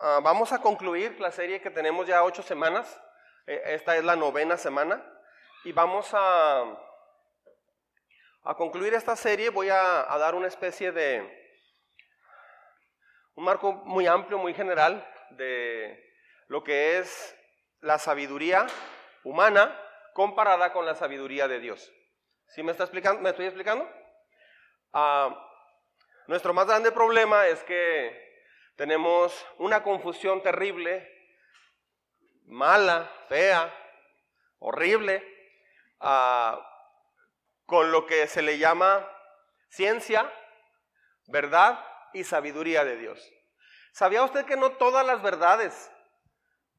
Ah, vamos a concluir la serie que tenemos ya ocho semanas. Eh, esta es la novena semana. Y vamos a, concluir esta serie. Voy a, a dar una especie de un marco muy amplio, muy general de lo que es la sabiduría humana comparada con la sabiduría de Dios. ¿Sí me, está explicando, me estoy explicando? Ah, nuestro más grande problema es que tenemos una confusión terrible, mala, fea, horrible, ah, con lo que se le llama ciencia, verdad y sabiduría de Dios. ¿Sabía usted que no todas las verdades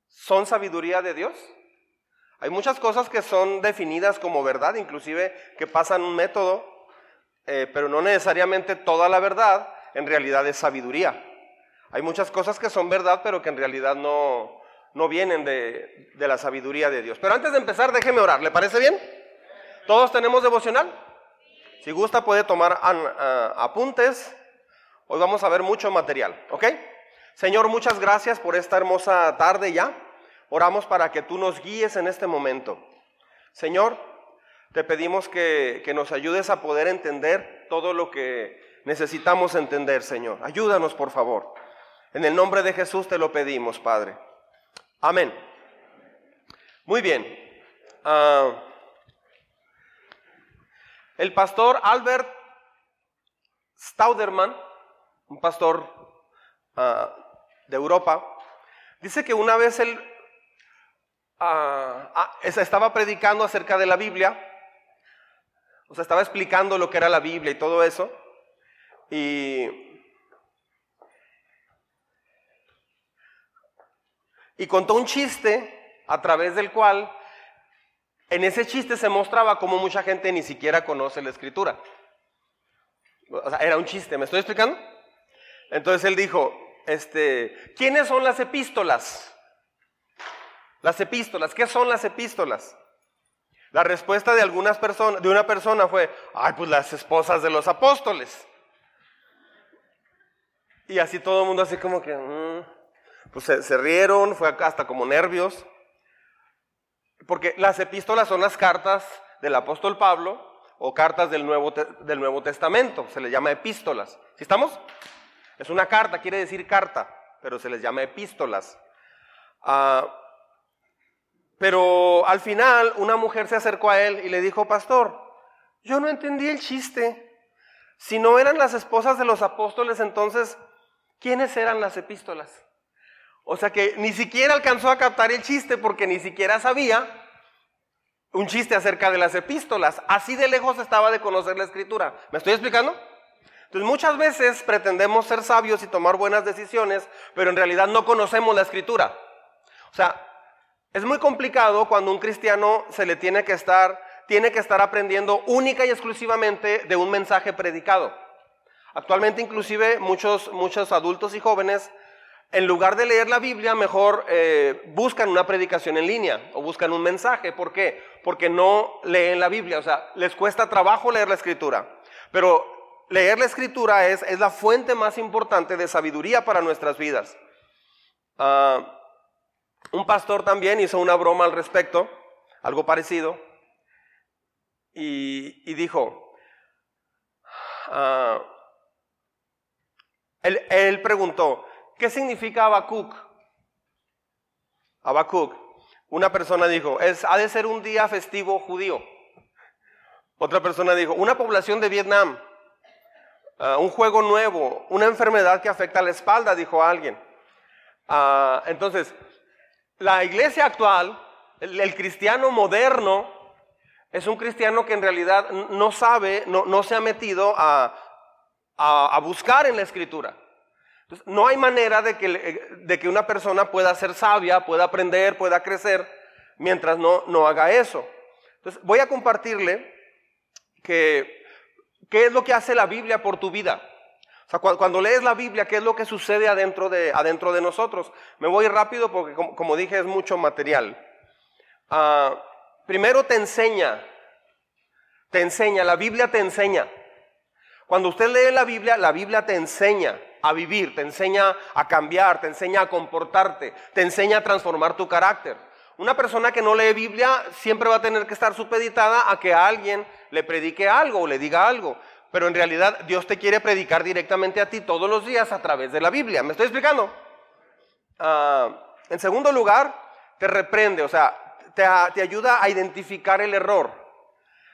son sabiduría de Dios? Hay muchas cosas que son definidas como verdad, inclusive que pasan un método, eh, pero no necesariamente toda la verdad en realidad es sabiduría. Hay muchas cosas que son verdad, pero que en realidad no, no vienen de, de la sabiduría de Dios. Pero antes de empezar, déjeme orar. ¿Le parece bien? ¿Todos tenemos devocional? Si gusta puede tomar apuntes. Hoy vamos a ver mucho material, ¿ok? Señor, muchas gracias por esta hermosa tarde ya. Oramos para que tú nos guíes en este momento. Señor, te pedimos que, que nos ayudes a poder entender todo lo que necesitamos entender, Señor. Ayúdanos, por favor. En el nombre de Jesús te lo pedimos, Padre. Amén. Muy bien. Uh, el pastor Albert Stauderman un pastor uh, de Europa, dice que una vez él uh, estaba predicando acerca de la Biblia, o sea, estaba explicando lo que era la Biblia y todo eso, y, y contó un chiste a través del cual en ese chiste se mostraba cómo mucha gente ni siquiera conoce la escritura. O sea, era un chiste, ¿me estoy explicando? Entonces él dijo, este, ¿quiénes son las epístolas? Las epístolas, ¿qué son las epístolas? La respuesta de algunas personas, de una persona fue, ay, pues las esposas de los apóstoles. Y así todo el mundo así como que, mm". Pues se, rieron, fue hasta como nervios. Porque las epístolas son las cartas del apóstol Pablo o cartas del Nuevo, del Nuevo Testamento, se les llama epístolas. ¿Sí estamos? Es una carta, quiere decir carta, pero se les llama epístolas. Ah, pero al final una mujer se acercó a él y le dijo, pastor, yo no entendí el chiste. Si no eran las esposas de los apóstoles, entonces, ¿quiénes eran las epístolas? O sea que ni siquiera alcanzó a captar el chiste porque ni siquiera sabía un chiste acerca de las epístolas. Así de lejos estaba de conocer la escritura. ¿Me estoy explicando? Entonces muchas veces pretendemos ser sabios y tomar buenas decisiones, pero en realidad no conocemos la escritura. O sea, es muy complicado cuando un cristiano se le tiene que estar, tiene que estar aprendiendo única y exclusivamente de un mensaje predicado. Actualmente inclusive muchos, muchos adultos y jóvenes, en lugar de leer la Biblia, mejor eh, buscan una predicación en línea o buscan un mensaje. ¿Por qué? Porque no leen la Biblia, o sea, les cuesta trabajo leer la escritura. Pero leer la escritura es, es la fuente más importante de sabiduría para nuestras vidas. Uh, un pastor también hizo una broma al respecto, algo parecido, y, y dijo, uh, él, él, preguntó, ¿qué significa Habacuc? Habacuc. Una persona dijo, es, ha de ser un día festivo judío. Otra persona dijo, una población de Vietnam. Uh, un juego nuevo, una enfermedad que afecta a la espalda, dijo alguien. Uh, entonces, la iglesia actual, el, cristiano moderno, es un cristiano que en realidad no sabe, no, no se ha metido a, a, buscar en la escritura. Entonces, no hay manera de que, de que una persona pueda ser sabia, pueda aprender, pueda crecer, mientras no, no haga eso. Entonces, voy a compartirle que ¿Qué es lo que hace la Biblia por tu vida? O sea, cuando, lees la Biblia, ¿qué es lo que sucede adentro de, adentro de nosotros? Me voy rápido porque, como, dije, es mucho material. Uh, primero te enseña, te enseña, la Biblia te enseña. Cuando usted lee la Biblia, la Biblia te enseña a vivir, te enseña a cambiar, te enseña a comportarte, te enseña a transformar tu carácter. Una persona que no lee Biblia siempre va a tener que estar supeditada a que alguien le predique algo o le diga algo. Pero en realidad Dios te quiere predicar directamente a ti todos los días a través de la Biblia. ¿Me estoy explicando? Ah, en segundo lugar, te reprende, o sea, te, te ayuda a identificar el error.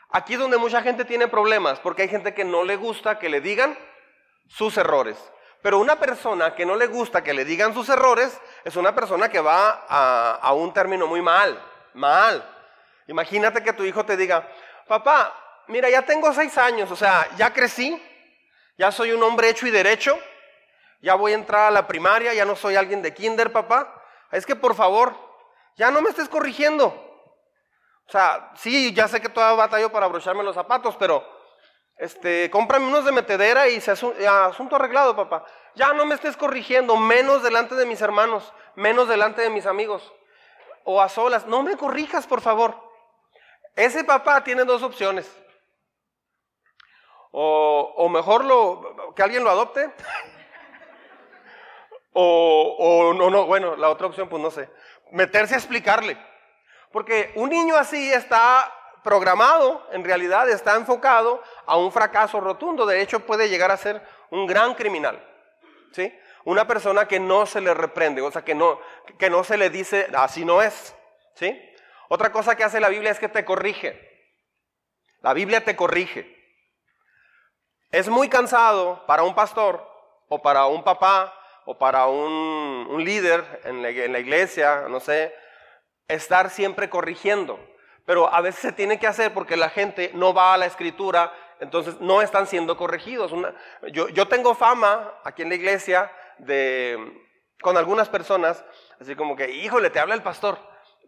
Aquí es donde mucha gente tiene problemas, porque hay gente que no le gusta que le digan sus errores. Pero una persona que no le gusta que le digan sus errores es una persona que va a, un término muy mal, mal. Imagínate que tu hijo te diga, papá, mira, ya tengo seis años, o sea, ya crecí, ya soy un hombre hecho y derecho, ya voy a entrar a la primaria, ya no soy alguien de kinder, papá. Es que por favor, ya no me estés corrigiendo. O sea, sí, ya sé que todavía batallo para abrocharme los zapatos, pero este, cómprame unos de metedera y se asunto arreglado, papá. Ya no me estés corrigiendo, menos delante de mis hermanos, menos delante de mis amigos. O a solas, no me corrijas, por favor. Ese papá tiene dos opciones. O, mejor lo, que alguien lo adopte. o, o no, no, bueno, la otra opción, pues no sé. Meterse a explicarle. Porque un niño así está programado, en realidad está enfocado a un fracaso rotundo. De hecho, puede llegar a ser un gran criminal. ¿sí? Una persona que no se le reprende, o sea, que no, que no se le dice, así no es. ¿sí? Otra cosa que hace la Biblia es que te corrige. La Biblia te corrige. Es muy cansado para un pastor o para un papá o para un, líder en la iglesia, no sé, estar siempre corrigiendo pero a veces se tiene que hacer porque la gente no va a la escritura, entonces no están siendo corregidos. yo, tengo fama aquí en la iglesia de, con algunas personas, así como que, híjole, te habla el pastor,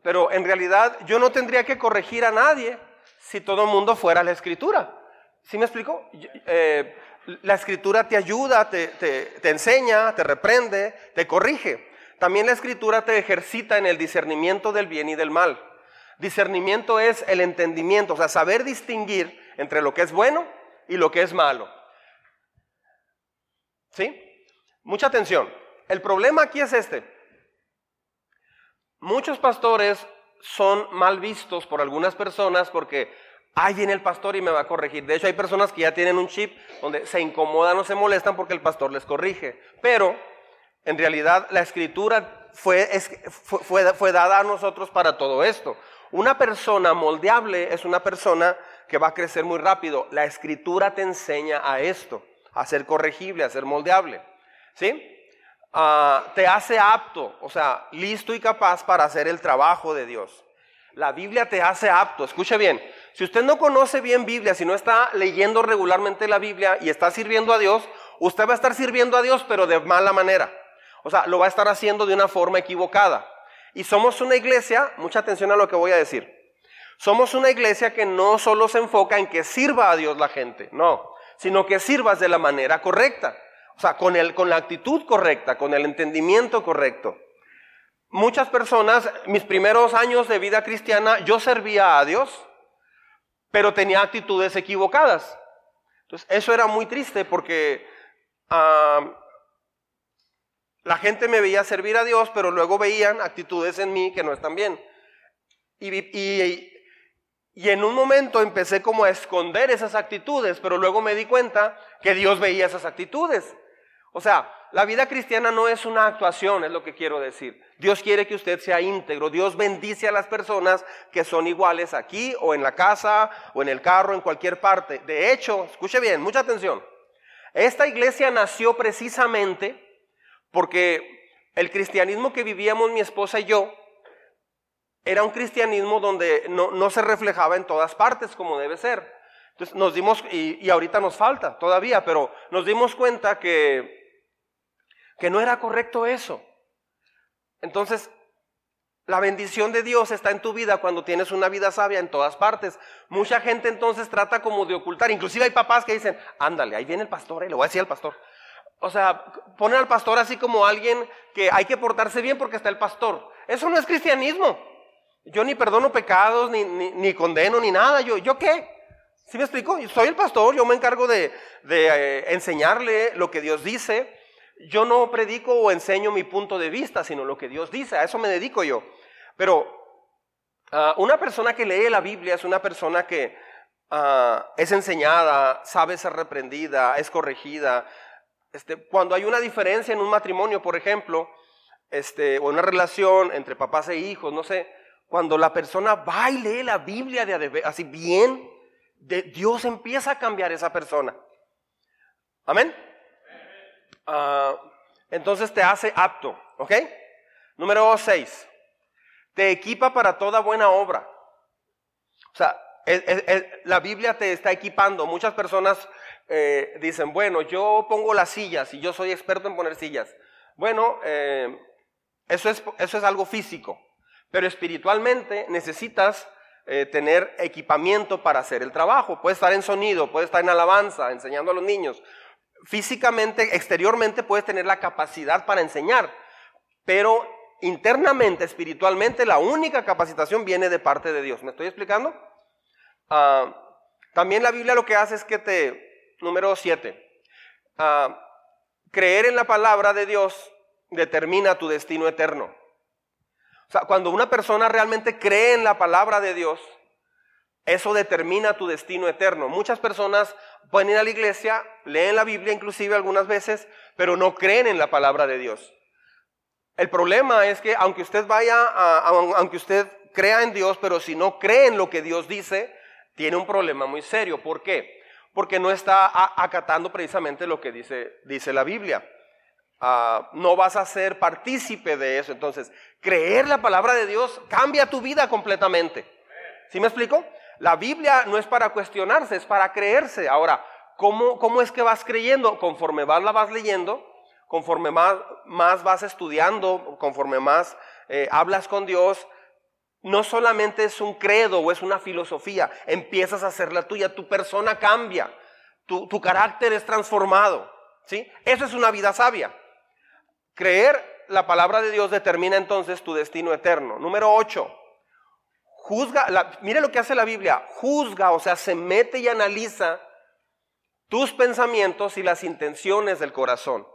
pero en realidad yo no tendría que corregir a nadie si todo el mundo fuera a la escritura. ¿Sí me explico? Eh, la escritura te ayuda, te, te enseña, te reprende, te corrige. También la escritura te ejercita en el discernimiento del bien y del mal. Discernimiento es el entendimiento, o sea, saber distinguir entre lo que es bueno y lo que es malo. ¿Sí? Mucha atención. El problema aquí es este. Muchos pastores son mal vistos por algunas personas porque ahí viene el pastor y me va a corregir. De hecho, hay personas que ya tienen un chip donde se incomodan o se molestan porque el pastor les corrige. Pero en realidad la escritura fue, fue, fue dada a nosotros para todo esto. Una persona moldeable es una persona que va a crecer muy rápido. La escritura te enseña a esto, a ser corregible, a ser moldeable. ¿Sí? Ah, te hace apto, o sea, listo y capaz para hacer el trabajo de Dios. La Biblia te hace apto, escuche bien. Si usted no conoce bien Biblia, si no está leyendo regularmente la Biblia y está sirviendo a Dios, usted va a estar sirviendo a Dios, pero de mala manera. O sea, lo va a estar haciendo de una forma equivocada. Y somos una iglesia, mucha atención a lo que voy a decir, somos una iglesia que no solo se enfoca en que sirva a Dios la gente, no, sino que sirvas de la manera correcta, o sea, con, el, con la actitud correcta, con el entendimiento correcto. Muchas personas, mis primeros años de vida cristiana, yo servía a Dios, pero tenía actitudes equivocadas. Entonces, eso era muy triste porque ah, la gente me veía servir a Dios, pero luego veían actitudes en mí que no están bien. Y, y, en un momento empecé como a esconder esas actitudes, pero luego me di cuenta que Dios veía esas actitudes. O sea, la vida cristiana no es una actuación, es lo que quiero decir. Dios quiere que usted sea íntegro. Dios bendice a las personas que son iguales aquí o en la casa o en el carro, en cualquier parte. De hecho, escuche bien, mucha atención. Esta iglesia nació precisamente porque el cristianismo que vivíamos mi esposa y yo era un cristianismo donde no, se reflejaba en todas partes como debe ser. Entonces nos dimos, y, ahorita nos falta todavía, pero nos dimos cuenta que, que no era correcto eso. Entonces, la bendición de Dios está en tu vida cuando tienes una vida sabia en todas partes. Mucha gente entonces trata como de ocultar. Inclusive hay papás que dicen, ándale, ahí viene el pastor, y le voy a decir al pastor, o sea, ponen al pastor así como alguien que hay que portarse bien porque está el pastor. Eso no es cristianismo. Yo ni perdono pecados, ni, ni, condeno, ni nada. Yo, ¿Yo qué? ¿Sí me explico? Soy el pastor, yo me encargo de, de eh, enseñarle lo que Dios dice, yo no predico o enseño mi punto de vista, sino lo que Dios dice, a eso me dedico yo. Pero ah, una persona que lee la Biblia es una persona que ah, es enseñada, sabe ser reprendida, es corregida. Este, cuando hay una diferencia en un matrimonio, por ejemplo, este, o una relación entre papás e hijos, no sé, cuando la persona va y lee la Biblia de, así bien, Dios empieza a cambiar esa persona. Amén. Ah, entonces te hace apto, ¿ok? Número 6. Te equipa para toda buena obra. O sea, la Biblia te está equipando. Muchas personas eh, dicen, bueno, yo pongo las sillas y yo soy experto en poner sillas. Bueno, eh, eso, es, eso es algo físico, pero espiritualmente necesitas eh, tener equipamiento para hacer el trabajo. Puede estar en sonido, puede estar en alabanza, enseñando a los niños, físicamente, exteriormente puedes tener la capacidad para enseñar, pero internamente, espiritualmente, la única capacitación viene de parte de Dios. ¿Me estoy explicando? Ah, también la Biblia lo que hace es que te, número 7, ah, creer en la palabra de Dios determina tu destino eterno. O sea, cuando una persona realmente cree en la palabra de Dios, eso determina tu destino eterno. Muchas personas pueden ir a la iglesia, leen la Biblia inclusive algunas veces, pero no creen en la palabra de Dios. El problema es que aunque usted vaya, aunque usted crea en Dios, pero si no cree en lo que Dios dice, tiene un problema muy serio. ¿Por qué? Porque no está acatando precisamente lo que dice, dice la Biblia. Ah, no vas a ser partícipe de eso. Entonces, creer la palabra de Dios cambia tu vida completamente. ¿Sí me explico? La Biblia no es para cuestionarse, es para creerse. Ahora, ¿cómo, cómo es que vas creyendo? Conforme vas la vas leyendo, conforme más, más vas estudiando, conforme más eh, hablas con Dios, no solamente es un credo o es una filosofía, empiezas a hacerla tuya, tu persona cambia, tu, carácter es transformado. ¿sí? Eso es una vida sabia. Creer la palabra de Dios determina entonces tu destino eterno. Número 8 juzga, mire lo que hace la Biblia, juzga, o sea, se mete y analiza tus pensamientos y las intenciones del corazón.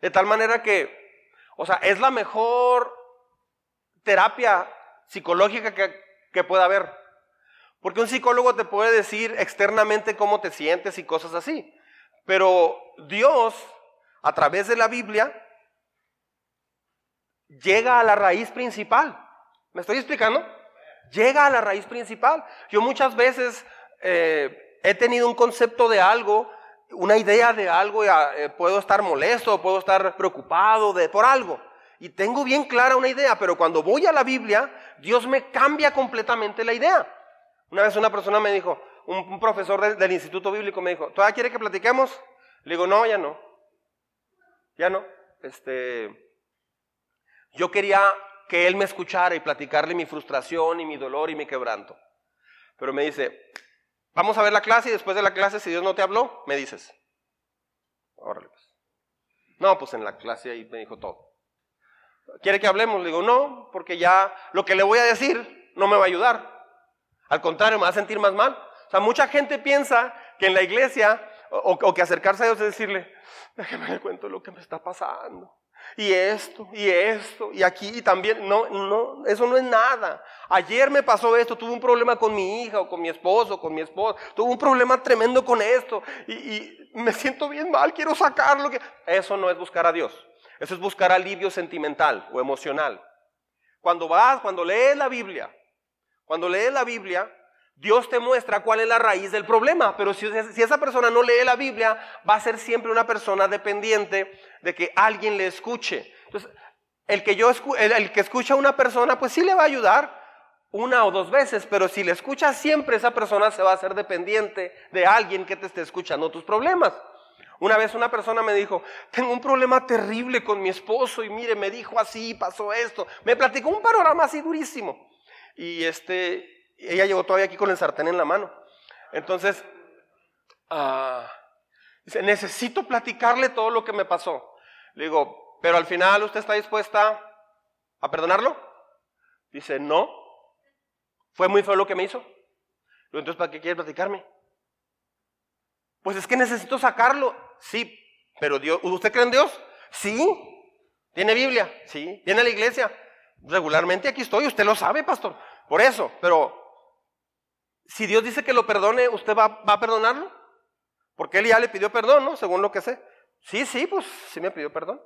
De tal manera que, o sea, es la mejor terapia psicológica que, que pueda haber. Porque un psicólogo te puede decir externamente cómo te sientes y cosas así. Pero Dios, a través de la Biblia, llega a la raíz principal. ¿Me estoy explicando? llega a la raíz principal. Yo muchas veces eh, he tenido un concepto de algo, una idea de algo, y, ah, eh, puedo estar molesto, puedo estar preocupado de, por algo. Y tengo bien clara una idea, pero cuando voy a la Biblia, Dios me cambia completamente la idea. Una vez una persona me dijo, un, profesor del, Instituto Bíblico me dijo, ¿todavía quiere que platiquemos? Le digo, no, ya no. Ya no. Este, yo quería que él me escuchara y platicarle mi frustración y mi dolor y mi quebranto. Pero me dice, vamos a ver la clase y después de la clase, si Dios no te habló, me dices. Órale, pues. No, pues en la clase ahí me dijo todo. ¿Quiere que hablemos? Le digo, no, porque ya lo que le voy a decir no me va a ayudar. Al contrario, me va a sentir más mal. O sea, mucha gente piensa que en la iglesia, o, que acercarse a Dios es decirle, déjeme le cuento lo que me está pasando y esto, y esto, y aquí, y también, no, no, eso no es nada. Ayer me pasó esto, tuve un problema con mi hija, o con mi esposo, o con mi esposa, tuve un problema tremendo con esto, y, me siento bien mal, quiero sacarlo. Eso no es buscar a Dios, eso es buscar alivio sentimental o emocional. Cuando vas, cuando lees la Biblia, cuando lees la Biblia, Dios te muestra cuál es la raíz del problema, pero si, esa persona no lee la Biblia, va a ser siempre una persona dependiente de que alguien le escuche. Entonces, el que, el, que escucha a una persona, pues sí le va a ayudar una o dos veces, pero si le escucha siempre, esa persona se va a hacer dependiente de alguien que te esté escuchando tus problemas. Una vez una persona me dijo, tengo un problema terrible con mi esposo y mire, me dijo así, pasó esto. Me platicó un panorama así durísimo. Y este, ella llegó todavía aquí con el sartén en la mano. Entonces, ah, dice, necesito platicarle todo lo que me pasó. Le digo, pero al final usted está dispuesta a perdonarlo. Dice, no. Fue muy feo lo que me hizo. Entonces, ¿para qué quiere platicarme? Pues es que necesito sacarlo. Sí, pero Dios, ¿usted cree en Dios? Sí. ¿Tiene Biblia? Sí. ¿Viene a la iglesia? Regularmente aquí estoy, usted lo sabe, pastor. Por eso, pero si Dios dice que lo perdone, ¿usted va, a perdonarlo? Porque él ya le pidió perdón, ¿no? Según lo que sé. Sí, sí, pues sí me pidió perdón.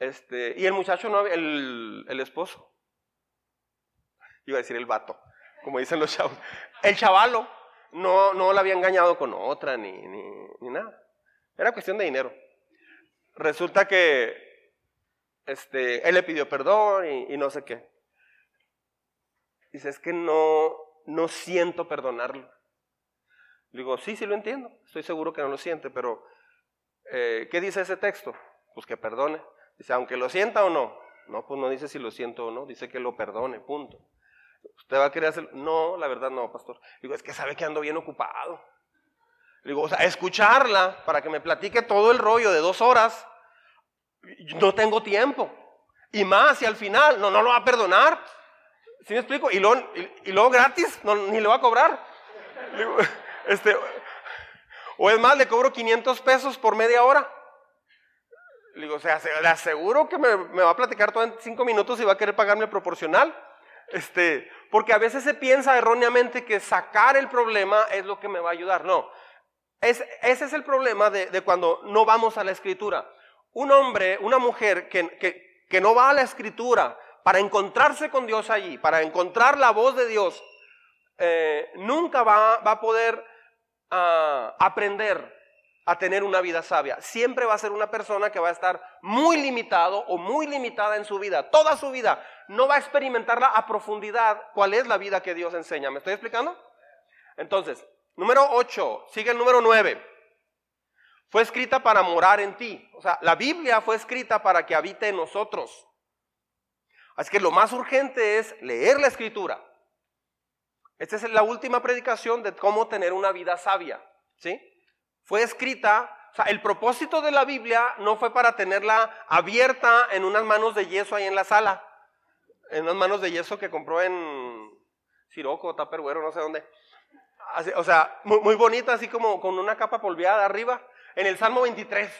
Este, y el muchacho no, el, el esposo. Iba a decir el vato, como dicen los chavos. El chavalo no, no la había engañado con otra ni, ni, ni nada. Era cuestión de dinero. Resulta que este, él le pidió perdón y, no sé qué. Dice, es que no, no siento perdonarlo. Le digo, sí, sí lo entiendo. Estoy seguro que no lo siente, pero eh, ¿qué dice ese texto? Pues que perdone. Dice, aunque lo sienta o no. No, pues no dice si lo siento o no, dice que lo perdone, punto. ¿Usted va a querer hacer? No, la verdad no, pastor. Digo, es que sabe que ando bien ocupado. Digo, o sea, escucharla para que me platique todo el rollo de dos horas, no tengo tiempo. Y más, si al final no, no lo va a perdonar. ¿Sí me explico? Y luego, y, luego gratis, no, ni le va a cobrar. Este, o es más, le cobro 500 pesos por media hora. Digo, o sea, le aseguro que me va a platicar todo en cinco minutos y va a querer pagarme proporcional. Este, porque a veces se piensa erróneamente que sacar el problema es lo que me va a ayudar. No, ese es el problema de, cuando no vamos a la escritura. Un hombre, una mujer que, que, no va a la escritura para encontrarse con Dios allí, para encontrar la voz de Dios, eh, nunca va, va, a poder ah, aprender a tener una vida sabia. Siempre va a ser una persona que va a estar muy limitado o muy limitada en su vida, toda su vida. No va a experimentarla a profundidad cuál es la vida que Dios enseña. ¿Me estoy explicando? Entonces, número 8, sigue el número 9. Fue escrita para morar en ti. O sea, la Biblia fue escrita para que habite en nosotros. Así que lo más urgente es leer la escritura. Esta es la última predicación de cómo tener una vida sabia. ¿Sí? fue escrita, o sea, el propósito de la Biblia no fue para tenerla abierta en unas manos de yeso ahí en la sala, en unas manos de yeso que compró en Siroco, Taperguero, no sé dónde. o sea, muy, muy, bonita, así como con una capa polveada arriba, en el Salmo 23.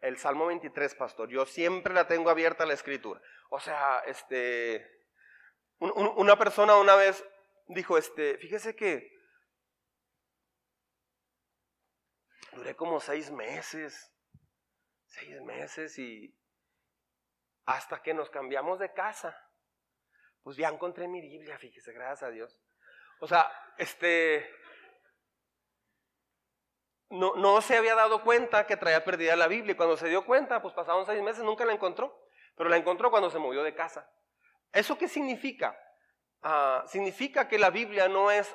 El Salmo 23, pastor, yo siempre la tengo abierta la escritura. O sea, este, una persona una vez dijo, este, fíjese que Duré como seis meses, seis meses y hasta que nos cambiamos de casa, pues ya encontré mi Biblia, fíjese, gracias a Dios. O sea, este, no, no se había dado cuenta que traía perdida la Biblia y cuando se dio cuenta, pues pasaron seis meses, nunca la encontró, pero la encontró cuando se movió de casa. ¿Eso qué significa? Ah, significa que la Biblia no es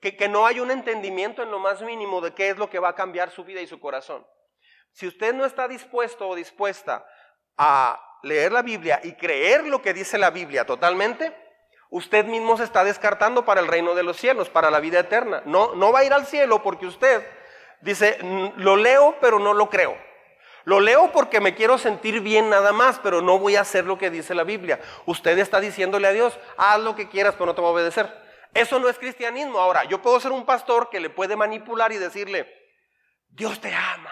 que, no hay un entendimiento en lo más mínimo de qué es lo que va a cambiar su vida y su corazón. Si usted no está dispuesto o dispuesta a leer la Biblia y creer lo que dice la Biblia totalmente, usted mismo se está descartando para el reino de los cielos, para la vida eterna. No, no va a ir al cielo porque usted dice, lo leo pero no lo creo. Lo leo porque me quiero sentir bien nada más, pero no voy a hacer lo que dice la Biblia. Usted está diciéndole a Dios, haz lo que quieras, pero no te va a obedecer. Eso no es cristianismo. Ahora, yo puedo ser un pastor que le puede manipular y decirle, Dios te ama.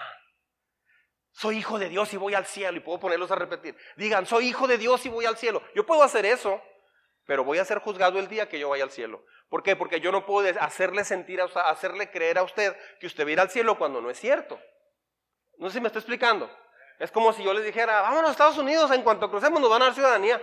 Soy hijo de Dios y voy al cielo. Y puedo ponerlos a repetir. Digan, soy hijo de Dios y voy al cielo. Yo puedo hacer eso, pero voy a ser juzgado el día que yo vaya al cielo. ¿Por qué? Porque yo no puedo hacerle sentir, hacerle creer a usted que usted va a ir al cielo cuando no es cierto. No sé si me está explicando. Es como si yo les dijera, vámonos a Estados Unidos, en cuanto crucemos nos van a dar ciudadanía.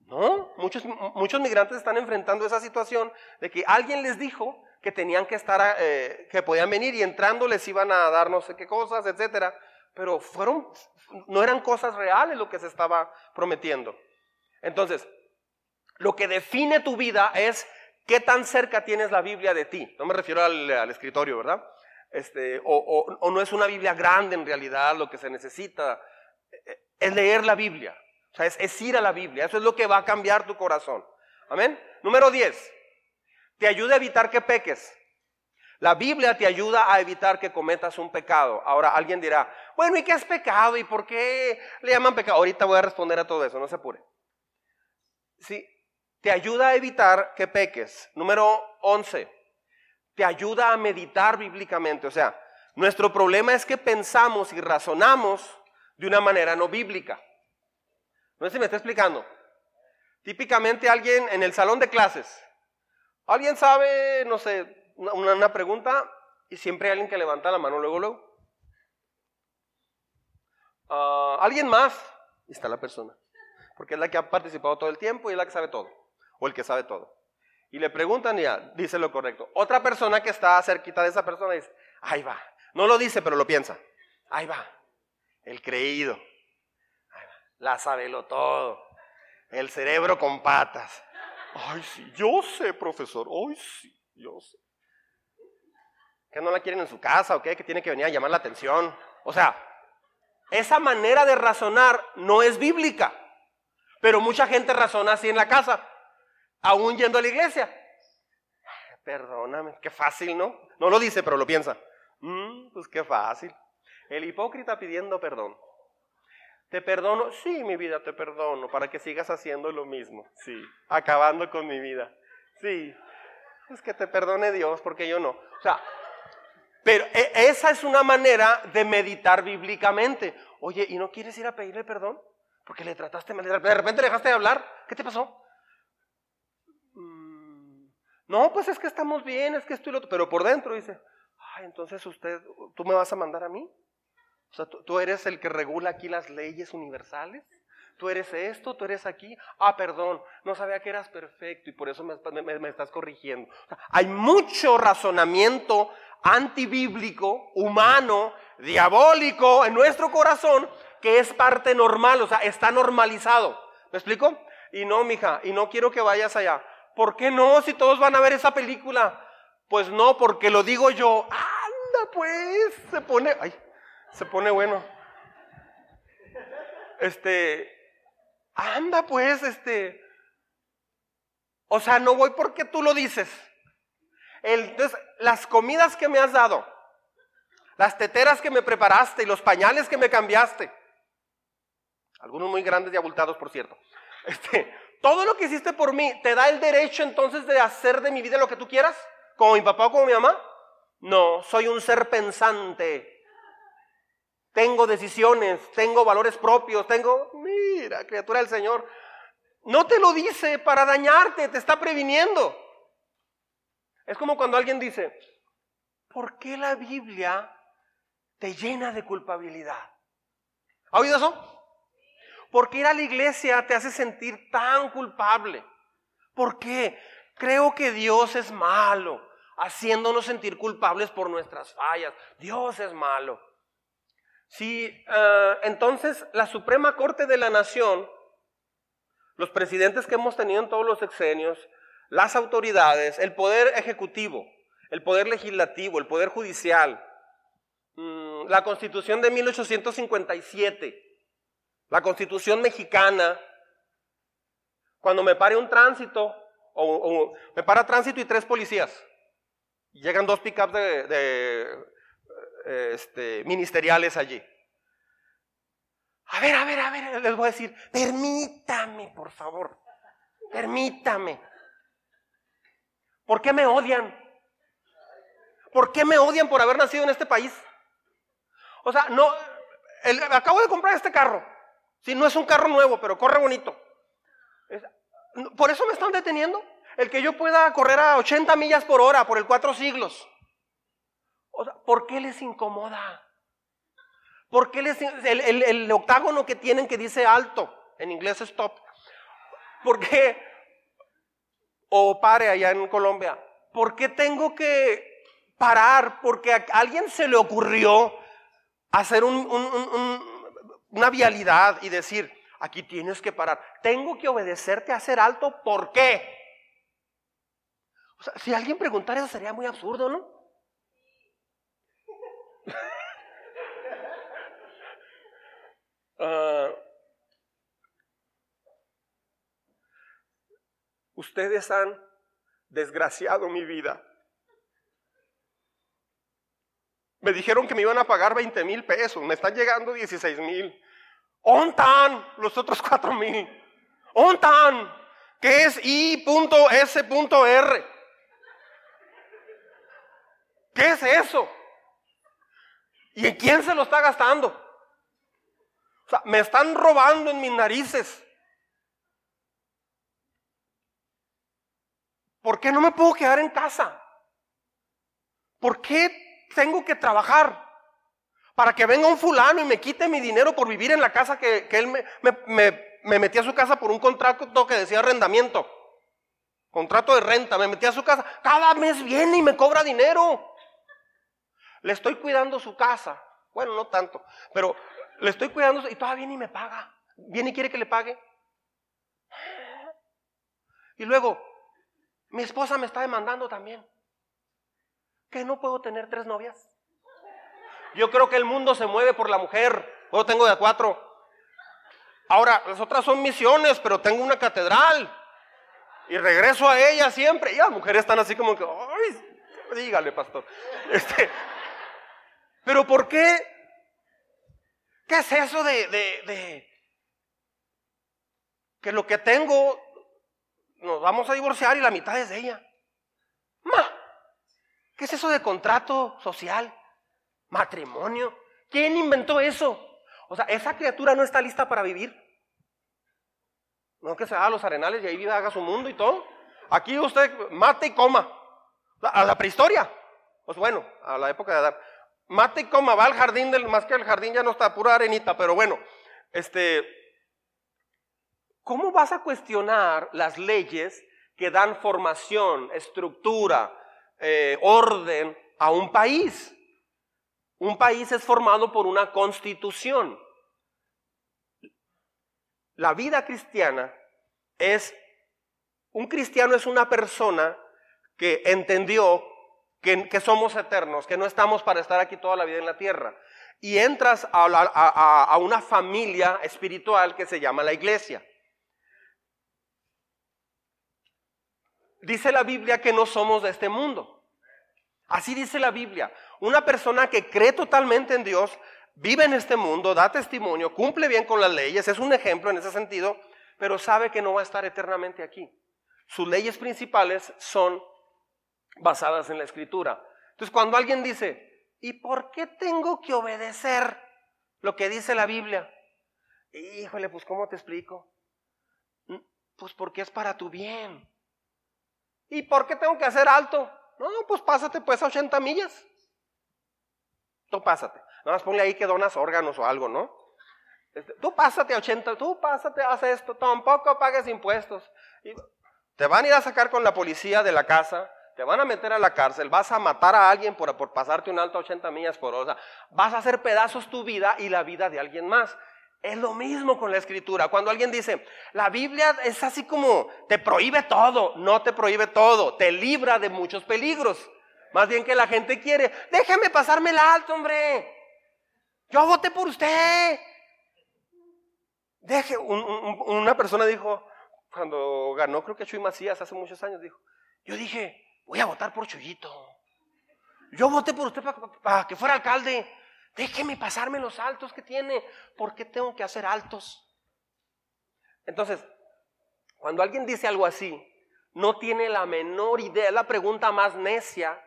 No, muchos, muchos migrantes están enfrentando esa situación de que alguien les dijo que tenían que estar, eh, que podían venir y entrando les iban a dar no sé qué cosas, etcétera. Pero fueron, no eran cosas reales lo que se estaba prometiendo. Entonces, lo que define tu vida es qué tan cerca tienes la Biblia de ti. No me refiero al, escritorio, ¿verdad? Este, o, o no es una Biblia grande en realidad, lo que se necesita es leer la Biblia. O sea, es, ir a la Biblia. Eso es lo que va a cambiar tu corazón. Amén. Número 10. Te ayuda a evitar que peques. La Biblia te ayuda a evitar que cometas un pecado. Ahora alguien dirá, bueno, ¿y qué es pecado? ¿Y por qué le llaman pecado? Ahorita voy a responder a todo eso, no se apure. Sí, te ayuda a evitar que peques. Número 11. Te ayuda a meditar bíblicamente. O sea, Nuestro problema es que pensamos y razonamos de una manera no bíblica. No sé si me está explicando. Típicamente alguien en el salón de clases, alguien sabe, no sé, una, pregunta y siempre hay alguien que levanta la mano luego, luego. Ah, alguien más, y está la persona, porque es la que ha participado todo el tiempo y es la que sabe todo, o el que sabe todo. Y le preguntan y ya, dice lo correcto. Otra persona que está cerquita de esa persona dice, ahí va. No lo dice, pero lo piensa. Ahí va. El creído. Ahí va. La sabelo todo. El cerebro con patas. Ay, sí, yo sé, profesor. Ay, sí, yo sé. ¿Que no la quieren en su casa o qué? Que tiene que venir a llamar la atención. O sea, esa manera de razonar no es bíblica. Pero mucha gente razona así en la casa, aún yendo a la iglesia. Perdóname, qué fácil, ¿no? No lo dice, pero lo piensa. Mm, pues qué fácil. El hipócrita pidiendo perdón. Te perdono, sí, mi vida, te perdono, para que sigas haciendo lo mismo. Sí, acabando con mi vida. Sí, es que te perdone Dios, porque yo no. O sea, pero e, esa es una manera de meditar bíblicamente. Oye, ¿y no quieres ir a pedirle perdón? Porque le trataste mal. De repente dejaste de hablar. ¿Qué te pasó? Mm, no, pues es que estamos bien, es que estoy lo otro. Pero por dentro dice, ay, entonces usted, ¿tú me vas a mandar a mí? O sea, ¿tú, eres el que regula aquí las leyes universales. Tú eres esto, tú eres aquí. Ah, perdón, no sabía que eras perfecto y por eso me, estás corrigiendo. Hay mucho razonamiento antibíblico, humano, diabólico en nuestro corazón que es parte normal, o sea, está normalizado. ¿Me explico? Y no, mija, y no quiero que vayas allá. ¿Por qué no? Si todos van a ver esa película. Pues no, porque lo digo yo. Anda, pues, se pone, ay, se pone bueno. Este, anda, pues, este. O sea, no voy porque tú lo dices. entonces, las comidas que me has dado, las teteras que me preparaste y los pañales que me cambiaste, algunos muy grandes y abultados, por cierto. Este, todo lo que hiciste por mí, ¿te da el derecho entonces de hacer de mi vida lo que tú quieras? ¿Como mi papá o como mi mamá? No, soy un ser pensante. Tengo decisiones, tengo valores propios, tengo, mira, criatura del Señor. No te lo dice para dañarte, te está previniendo. Es como cuando alguien dice, ¿por qué la Biblia te llena de culpabilidad? ¿Ha oído eso? ¿Por qué ir a la iglesia te hace sentir tan culpable? ¿Por qué? Creo que Dios es malo, haciéndonos sentir culpables por nuestras fallas. Dios es malo. Sí, eh, entonces la Suprema Corte de la Nación, los presidentes que hemos tenido en todos los sexenios, las autoridades, el poder ejecutivo, el poder legislativo, el poder judicial, mm, la constitución de 1857, la constitución mexicana, cuando me pare un tránsito, o, me para tránsito y tres policías, llegan dos pickups de, de este, ministeriales allí. A ver, a ver, a ver, les voy a decir, permítame, por favor, permítame. ¿Por qué me odian? ¿Por qué me odian por haber nacido en este país? O sea, no, acabo de comprar este carro. Si no es un carro nuevo, pero corre bonito. por eso me están deteniendo. El que yo pueda correr a 80 millas por hora por el cuatro siglos. ¿Por qué les incomoda? ¿Por qué les, el, el, octágono que tienen que dice alto, en inglés stop? ¿Por qué? O pare allá en Colombia. ¿Por qué tengo que parar? Porque a alguien se le ocurrió hacer un, un una vialidad y decir, aquí tienes que parar. Tengo que obedecerte a hacer alto, ¿por qué? Si alguien preguntara eso sería muy absurdo, ¿no? Ah, ustedes han desgraciado mi vida. Me dijeron que me iban a pagar 20 mil pesos, me están llegando 16 mil. ¿Ontan los otros 4 mil? ¿Ontan? ¿Qué es I.S.R? ¿Qué es eso? ¿Y en quién se lo está gastando? O sea, me están robando en mis narices. ¿Por qué no me puedo quedar en casa? ¿Por qué tengo que trabajar? Para que venga un fulano y me quite mi dinero por vivir en la casa que, él me, me, me, metí a su casa por un contrato que decía arrendamiento. Contrato de renta, me metí a su casa. Cada mes viene y me cobra dinero. Le estoy cuidando su casa. Bueno, no tanto, pero le estoy cuidando y todavía viene y me paga. Viene y quiere que le pague. Y luego, mi esposa me está demandando también. Que no puedo tener tres novias. Yo creo que el mundo se mueve por la mujer. Yo tengo de cuatro. Ahora, las otras son misiones, pero tengo una catedral. Y regreso a ella siempre. Y las mujeres están así como que, ay, dígale, pastor. Este, pero ¿por qué? ¿Qué es eso de, que lo que tengo nos vamos a divorciar y la mitad es de ella. Ma, ¿qué es eso de contrato social? Matrimonio. ¿Quién inventó eso? O sea, esa criatura no está lista para vivir. No que se va a los arenales y ahí vida haga su mundo y todo. Aquí usted mate y coma. A la prehistoria. Pues bueno, a la época de Adán. Mate y coma, va al jardín del, más que el jardín ya no está pura arenita, pero bueno, este, ¿Cómo vas a cuestionar las leyes que dan formación, estructura, eh, orden a un país? Un país es formado por una constitución. La vida cristiana es, un cristiano es una persona que entendió que, somos eternos, que no estamos para estar aquí toda la vida en la tierra. Y entras a una familia espiritual que se llama la iglesia. Dice la Biblia que no somos de este mundo. Así dice la Biblia. Una persona que cree totalmente en Dios, vive en este mundo, da testimonio, cumple bien con las leyes, es un ejemplo en ese sentido, pero sabe que no va a estar eternamente aquí. Sus leyes principales son basadas en la escritura. Entonces cuando alguien dice, ¿y por qué tengo que obedecer lo que dice la Biblia? Híjole, pues ¿cómo te explico? Mm, pues porque es para tu bien. ¿Y por qué tengo que hacer alto? No, pues pásate pues a 80 millas. Tú pásate. Nada más ponle ahí que donas órganos o algo, ¿no? Este, tú pásate a 80, tú pásate, haz esto, tampoco pagues impuestos. te van a ir a sacar con la policía de la casa, te van a meter a la cárcel, vas a matar a alguien por, por pasarte un alto a 80 millas por hora, vas a hacer pedazos tu vida y la vida de alguien más. Es lo mismo con la escritura. Cuando alguien dice, la Biblia es así como, te prohíbe todo, no te prohíbe todo, te libra de muchos peligros. Más bien que la gente quiere, déjeme pasarme el alto, hombre. Yo voté por usted. Deje, una persona dijo, cuando ganó, creo que Chuy Macías hace muchos años, dijo, yo dije, voy a votar por Chuyito. Yo voté por usted para que fuera alcalde. Déjeme pasarme los altos que tiene. ¿Por qué tengo que hacer altos? Entonces, cuando alguien dice algo así, no tiene la menor idea, es la pregunta más necia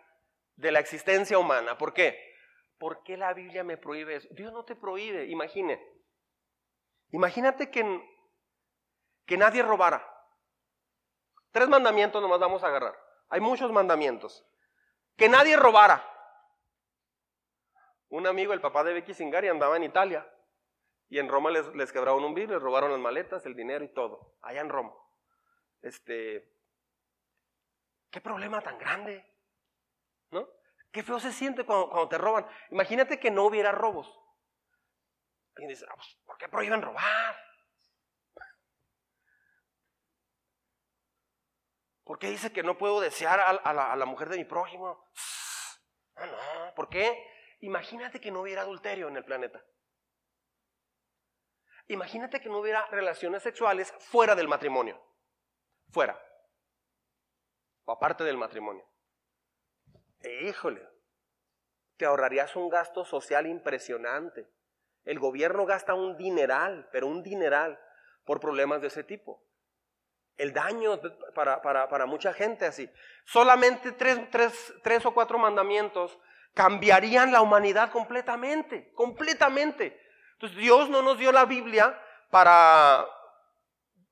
de la existencia humana. ¿Por qué? ¿Por qué la Biblia me prohíbe eso? Dios no te prohíbe, imagine. Imagínate que, que nadie robara. Tres mandamientos nomás vamos a agarrar. Hay muchos mandamientos. Que nadie robara. Un amigo, el papá de Becky Singari, andaba en Italia y en Roma les, les quebraron un vidrio, les robaron las maletas, el dinero y todo, allá en Roma. Este, qué problema tan grande, ¿no? Qué feo se siente cuando, te roban. Imagínate que no hubiera robos. Y dice, ah, pues, ¿por qué prohíben robar? ¿Por qué dice que no puedo desear a, la, a la, mujer de mi prójimo? No, no, ¿por qué? Imagínate que no hubiera adulterio en el planeta. Imagínate que no hubiera relaciones sexuales fuera del matrimonio. Fuera. O aparte del matrimonio. híjole, te ahorrarías un gasto social impresionante. El gobierno gasta un dineral, pero un dineral, por problemas de ese tipo. El daño para, para, para mucha gente así. Solamente tres, tres, tres o cuatro mandamientos cambiarían la humanidad completamente, completamente. Entonces Dios no nos dio la Biblia para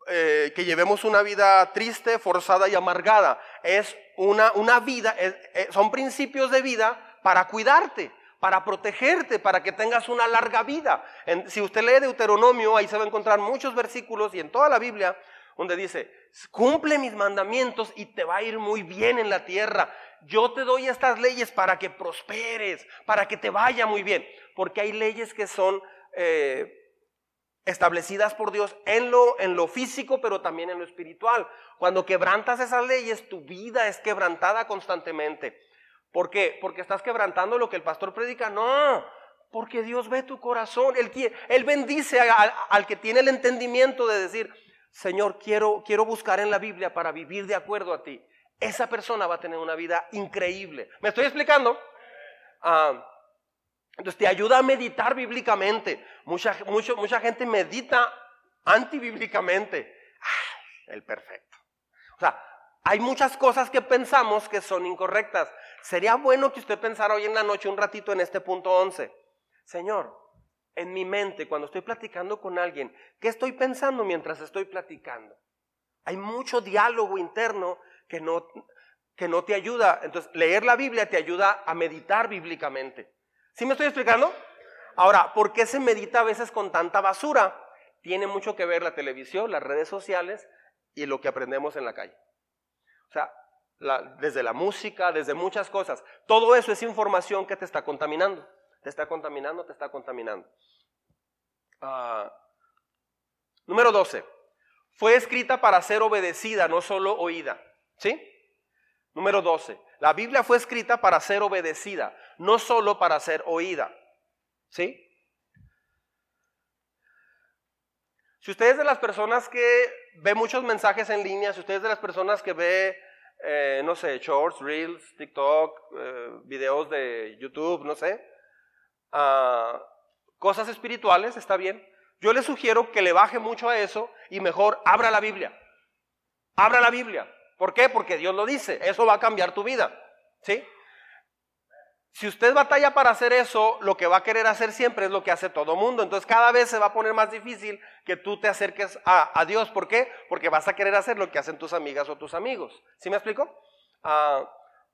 eh, que llevemos una vida triste, forzada y amargada. Es una, una vida, eh, son principios de vida para cuidarte, para protegerte, para que tengas una larga vida. si usted lee Deuteronomio, ahí se va a encontrar muchos versículos y en toda la Biblia donde dice, cumple mis mandamientos y te va a ir muy bien en la tierra. Yo te doy estas leyes para que prosperes, para que te vaya muy bien, porque hay leyes que son... Eh, establecidas por Dios en lo, en lo físico, pero también en lo espiritual. Cuando quebrantas esas leyes, tu vida es quebrantada constantemente. ¿Por qué? Porque estás quebrantando lo que el pastor predica. No, porque Dios ve tu corazón. Él, él bendice al, que tiene el entendimiento de decir, Señor, quiero, quiero buscar en la Biblia para vivir de acuerdo a ti. Esa persona va a tener una vida increíble. ¿Me estoy explicando? Ah, entonces te ayuda a meditar bíblicamente. Mucha, mucha gente medita antibíblicamente. el perfecto. O sea, hay muchas cosas que pensamos que son incorrectas. Sería bueno que usted pensara hoy en la noche un ratito en este punto 11. Señor, en mi mente, cuando estoy platicando con alguien, ¿qué estoy pensando mientras estoy platicando? Hay mucho diálogo interno que no, que no te ayuda. Entonces, leer la Biblia te ayuda a meditar bíblicamente. ¿Sí me estoy explicando? Ahora, ¿por qué se medita a veces con tanta basura? Tiene mucho que ver la televisión, las redes sociales y lo que aprendemos en la calle. O sea, desde la música, desde muchas cosas. Todo eso es información que te está contaminando. Te está contaminando, te está contaminando. Ah, número 12. Fue escrita para ser obedecida, no solo oída. ¿Sí? Número 12. La Biblia fue escrita para ser obedecida, no solo para ser oída. ¿Sí? Si usted es de las personas que ve muchos mensajes en línea, si usted es de las personas que ve, eh, no sé, shorts, reels, TikTok, eh, videos de YouTube, no sé, ah, cosas espirituales, está bien. Yo le sugiero que le baje mucho a eso y mejor abra la Biblia. Abra la Biblia. ¿Por qué? Porque Dios lo dice. Eso va a cambiar tu vida. ¿Sí? Si usted batalla para hacer eso, lo que va a querer hacer siempre es lo que hace todo mundo. Entonces cada vez se va a poner más difícil que tú te acerques a, Dios. ¿Por qué? Porque vas a querer hacer lo que hacen tus amigas o tus amigos. ¿Sí me explico? Ah,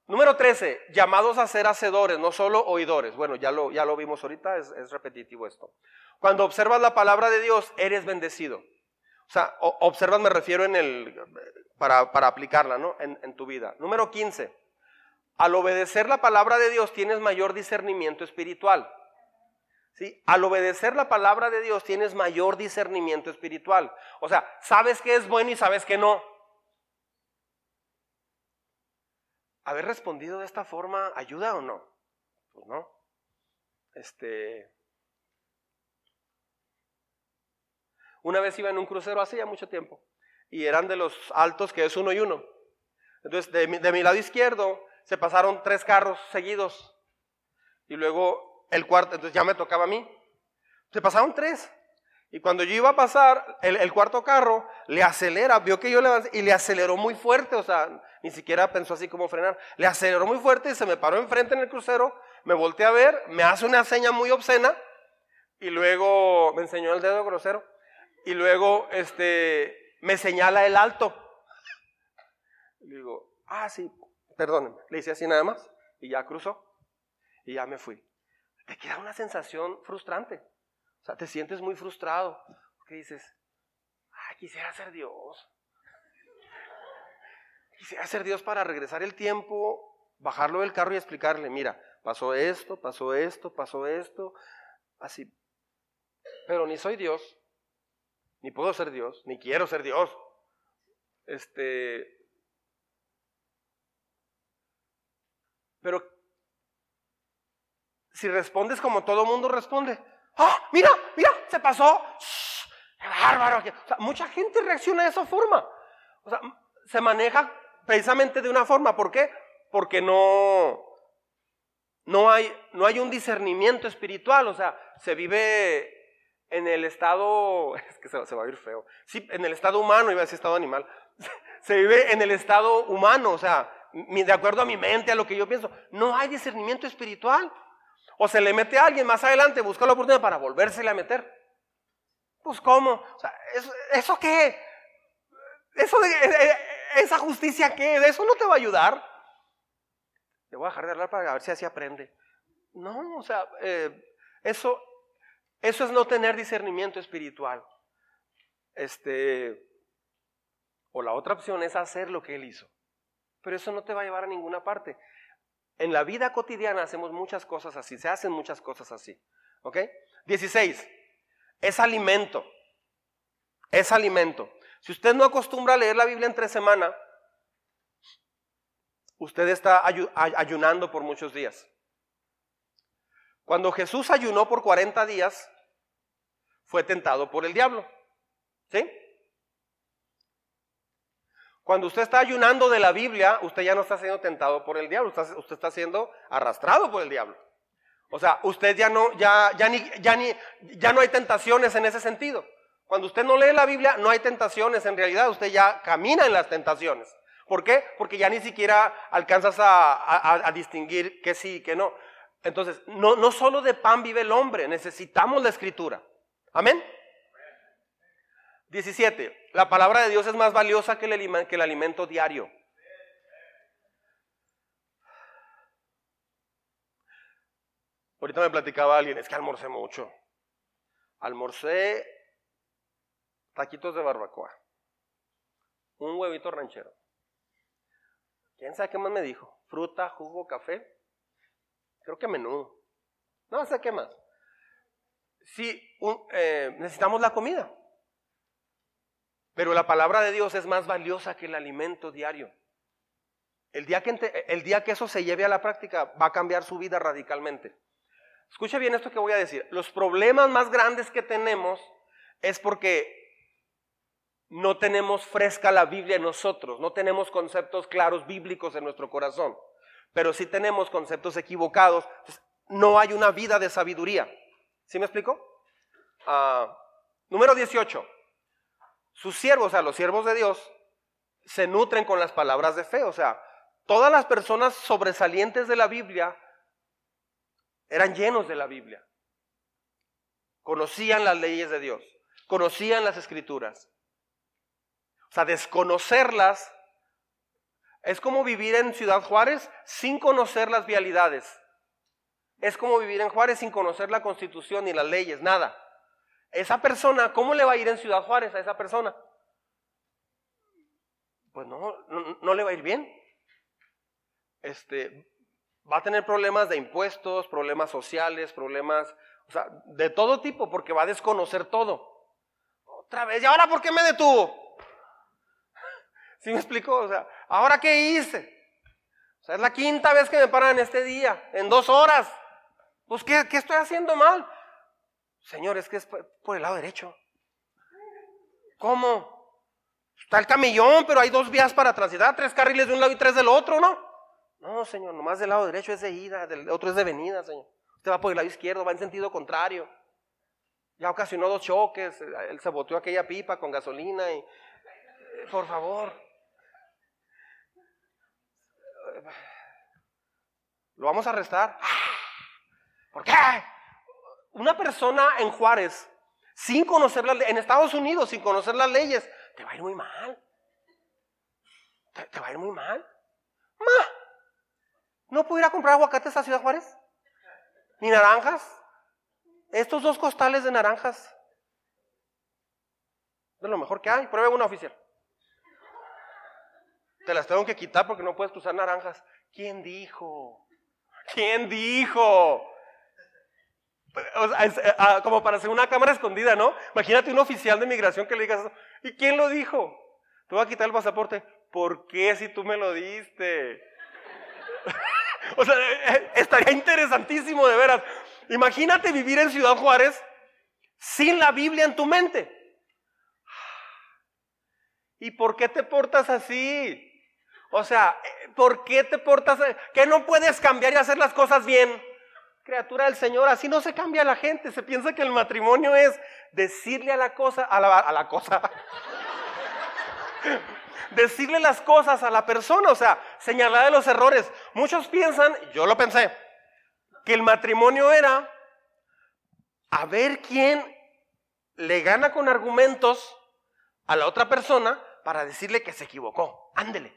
número 13, llamados a ser hacedores, no solo oidores. Bueno, ya lo, ya lo vimos ahorita, es, repetitivo esto. Cuando observas la palabra de Dios, eres bendecido. O sea, observas me refiero en el, para, aplicarla ¿no? en, tu vida. Número 15. Al obedecer la palabra de Dios tienes mayor discernimiento espiritual. ¿Sí? Al obedecer la palabra de Dios tienes mayor discernimiento espiritual. O sea, sabes que es bueno y sabes que no. Haber respondido de esta forma ayuda o no? Pues no. Este. Una vez iba en un crucero hace ya mucho tiempo y eran de los altos que es uno y uno. Entonces, de mi, lado izquierdo se pasaron tres carros seguidos y luego el cuarto, entonces ya me tocaba a mí. Se pasaron tres. Y cuando yo iba a pasar, el, cuarto carro le acelera, vio que yo le y le aceleró muy fuerte, o sea, ni siquiera pensó así como frenar. Le aceleró muy fuerte y se me paró enfrente en el crucero, me volteé a ver, me hace una seña muy obscena y luego me enseñó el dedo grosero. Y luego, este, me señala el alto. Le digo, ah, sí, perdónenme. Le hice así nada más y ya cruzó y ya me fui. Te queda una sensación frustrante. O sea, te sientes muy frustrado porque dices, ah, quisiera ser Dios. Quisiera ser Dios para regresar el tiempo, bajarlo del carro y explicarle, mira, pasó esto, pasó esto, pasó esto, así. Pero ni soy Dios, ni puedo ser Dios, ni quiero ser Dios. Este, pero si respondes como todo mundo responde, ¡ah, mira, mira, se pasó! ¡Qué bárbaro! mucha gente reacciona de esa forma. O sea, se maneja precisamente de una forma. ¿Por qué? Porque no, no, hay, no hay un discernimiento espiritual. O sea, se vive en el estado, es que se, va a ir feo, sí, en el estado humano, iba a decir estado animal, se vive en el estado humano, o sea, de acuerdo a mi mente, a lo que yo pienso. No hay discernimiento espiritual. O se le mete a alguien más adelante, busca la oportunidad para volvérsele a meter. Pues ¿cómo? O sea, ¿eso, ¿eso qué? ¿Eso de, eh, eh, ¿Esa justicia qué? ¿De eso no te va a ayudar? Le voy a dejar de hablar para ver si así aprende. No, o sea, eh, eso, eso es no tener discernimiento espiritual. Este, o la otra opción es hacer lo que él hizo. Pero eso no te va a llevar a ninguna parte. En la vida cotidiana hacemos muchas cosas así, se hacen muchas cosas así. ¿Ok? 16. Es alimento. Es alimento. Si usted no acostumbra a leer la Biblia entre semana, usted está ayunando por muchos días. Cuando Jesús ayunó por 40 días, fue tentado por el diablo. ¿Sí? Cuando usted está ayunando de la Biblia, usted ya no está siendo tentado por el diablo, usted, está siendo arrastrado por el diablo. O sea, usted ya no, ya, ya, ni, ya, ni, ya no hay tentaciones en ese sentido. Cuando usted no lee la Biblia, no hay tentaciones, en realidad usted ya camina en las tentaciones. ¿Por qué? Porque ya ni siquiera alcanzas a, distinguir que sí y que no. Entonces, no, no solo de pan vive el hombre, necesitamos la escritura. Amén. 17. La palabra de Dios es más valiosa que el, alimento diario. Ahorita me platicaba alguien, es que almorcé mucho. Almorcé taquitos de barbacoa, un huevito ranchero. ¿Quién sabe qué más me dijo? Fruta, jugo, café. Creo que menú. No sé qué más. Sí, eh, necesitamos la comida. Pero la palabra de Dios es más valiosa que el alimento diario. El día, que, eso se lleve a la práctica va a cambiar su vida radicalmente. Escuche bien esto que voy a decir. Los problemas más grandes que tenemos es porque no tenemos fresca la Biblia en nosotros, no tenemos conceptos claros bíblicos en nuestro corazón, pero sí tenemos conceptos equivocados. no hay una vida de sabiduría. ¿Sí me explico? Ah, número 18. Sus siervos, o sea, los siervos de Dios, se nutren con las palabras de fe. O sea, todas las personas sobresalientes de la Biblia eran llenos de la Biblia. Conocían las leyes de Dios, conocían las escrituras. O sea, desconocerlas es como vivir en Ciudad Juárez sin conocer las vialidades. Es como vivir en Juárez sin conocer la constitución ni las leyes, nada. Esa persona, ¿cómo le va a ir en Ciudad Juárez a esa persona? Pues no, no, le va a ir bien. Este, va a tener problemas de impuestos, problemas sociales, problemas, o sea, de todo tipo, porque va a desconocer todo. Otra vez, ¿y ahora por qué me detuvo? ¿Sí me explicó? O sea, ¿ahora qué hice? O sea, es la quinta vez que me paran este día, en dos horas. Pues, ¿qué, qué estoy haciendo mal? Señor, es que es por el lado derecho. ¿Cómo? Está el camellón, pero hay dos vías para transitar, tres carriles de un lado y tres del otro, ¿no? No, señor, nomás del lado derecho es de ida, del otro es de venida, señor. Usted va por el lado izquierdo, va en sentido contrario. Ya ocasionó dos choques, él se boteó aquella pipa con gasolina y... Por favor. Lo vamos a arrestar. ¿Por qué? Una persona en Juárez, sin conocer las en Estados Unidos, sin conocer las leyes, te va a ir muy mal. Te, va a ir muy mal. Ma, ¿no puedo ir a comprar aguacates a Ciudad Juárez? ¿Ni naranjas? Estos dos costales de naranjas. De lo mejor que hay. Pruebe una oficial. Te las tengo que quitar porque no puedes cruzar naranjas. ¿Quién dijo? ¿Quién dijo? Eh, ah, como para hacer una cámara escondida, ¿no? Imagínate un oficial de migración que le digas. ¿Y quién lo dijo? Te voy a quitar el pasaporte. ¿Por qué si tú me lo diste? o sea, eh, eh, estaría interesantísimo de veras. Imagínate vivir en Ciudad Juárez sin la Biblia en tu mente. ¿Y por qué te portas así? O sea, ¿por qué te portas así? ¿Que no puedes cambiar y hacer las cosas bien? Criatura del Señor, así no se cambia la gente. Se piensa que el matrimonio es decirle a la cosa, a la, cosa, decirle las cosas a la persona, o sea, señalarle los errores. Muchos piensan, yo lo pensé, que el matrimonio era a ver quién le gana con argumentos a la otra persona para decirle que se equivocó. Ándele.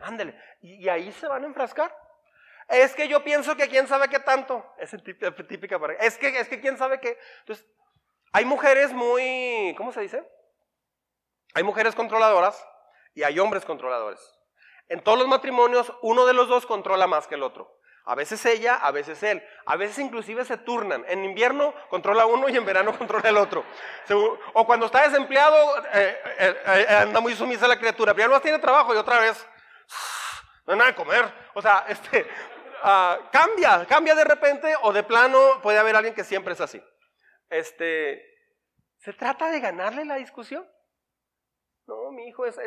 Ándele. Y, ahí se van a enfrascar. Es que yo pienso que quién sabe qué tanto. Es típica para. Es que, es que quién sabe qué. Entonces, hay mujeres muy. ¿Cómo se dice? Hay mujeres controladoras y hay hombres controladores. En todos los matrimonios, uno de los dos controla más que el otro. A veces ella, a veces él. A veces inclusive se turnan. En invierno controla uno y en verano controla el otro. O cuando está desempleado, eh, eh, eh, anda muy sumisa la criatura. Pero ya no tiene trabajo y otra vez, no hay nada de comer. O sea, este, ah, cambia, cambia de repente o de plano puede haber alguien que siempre es así. Este, ¿Se trata de ganarle la discusión? No, mi hijo es...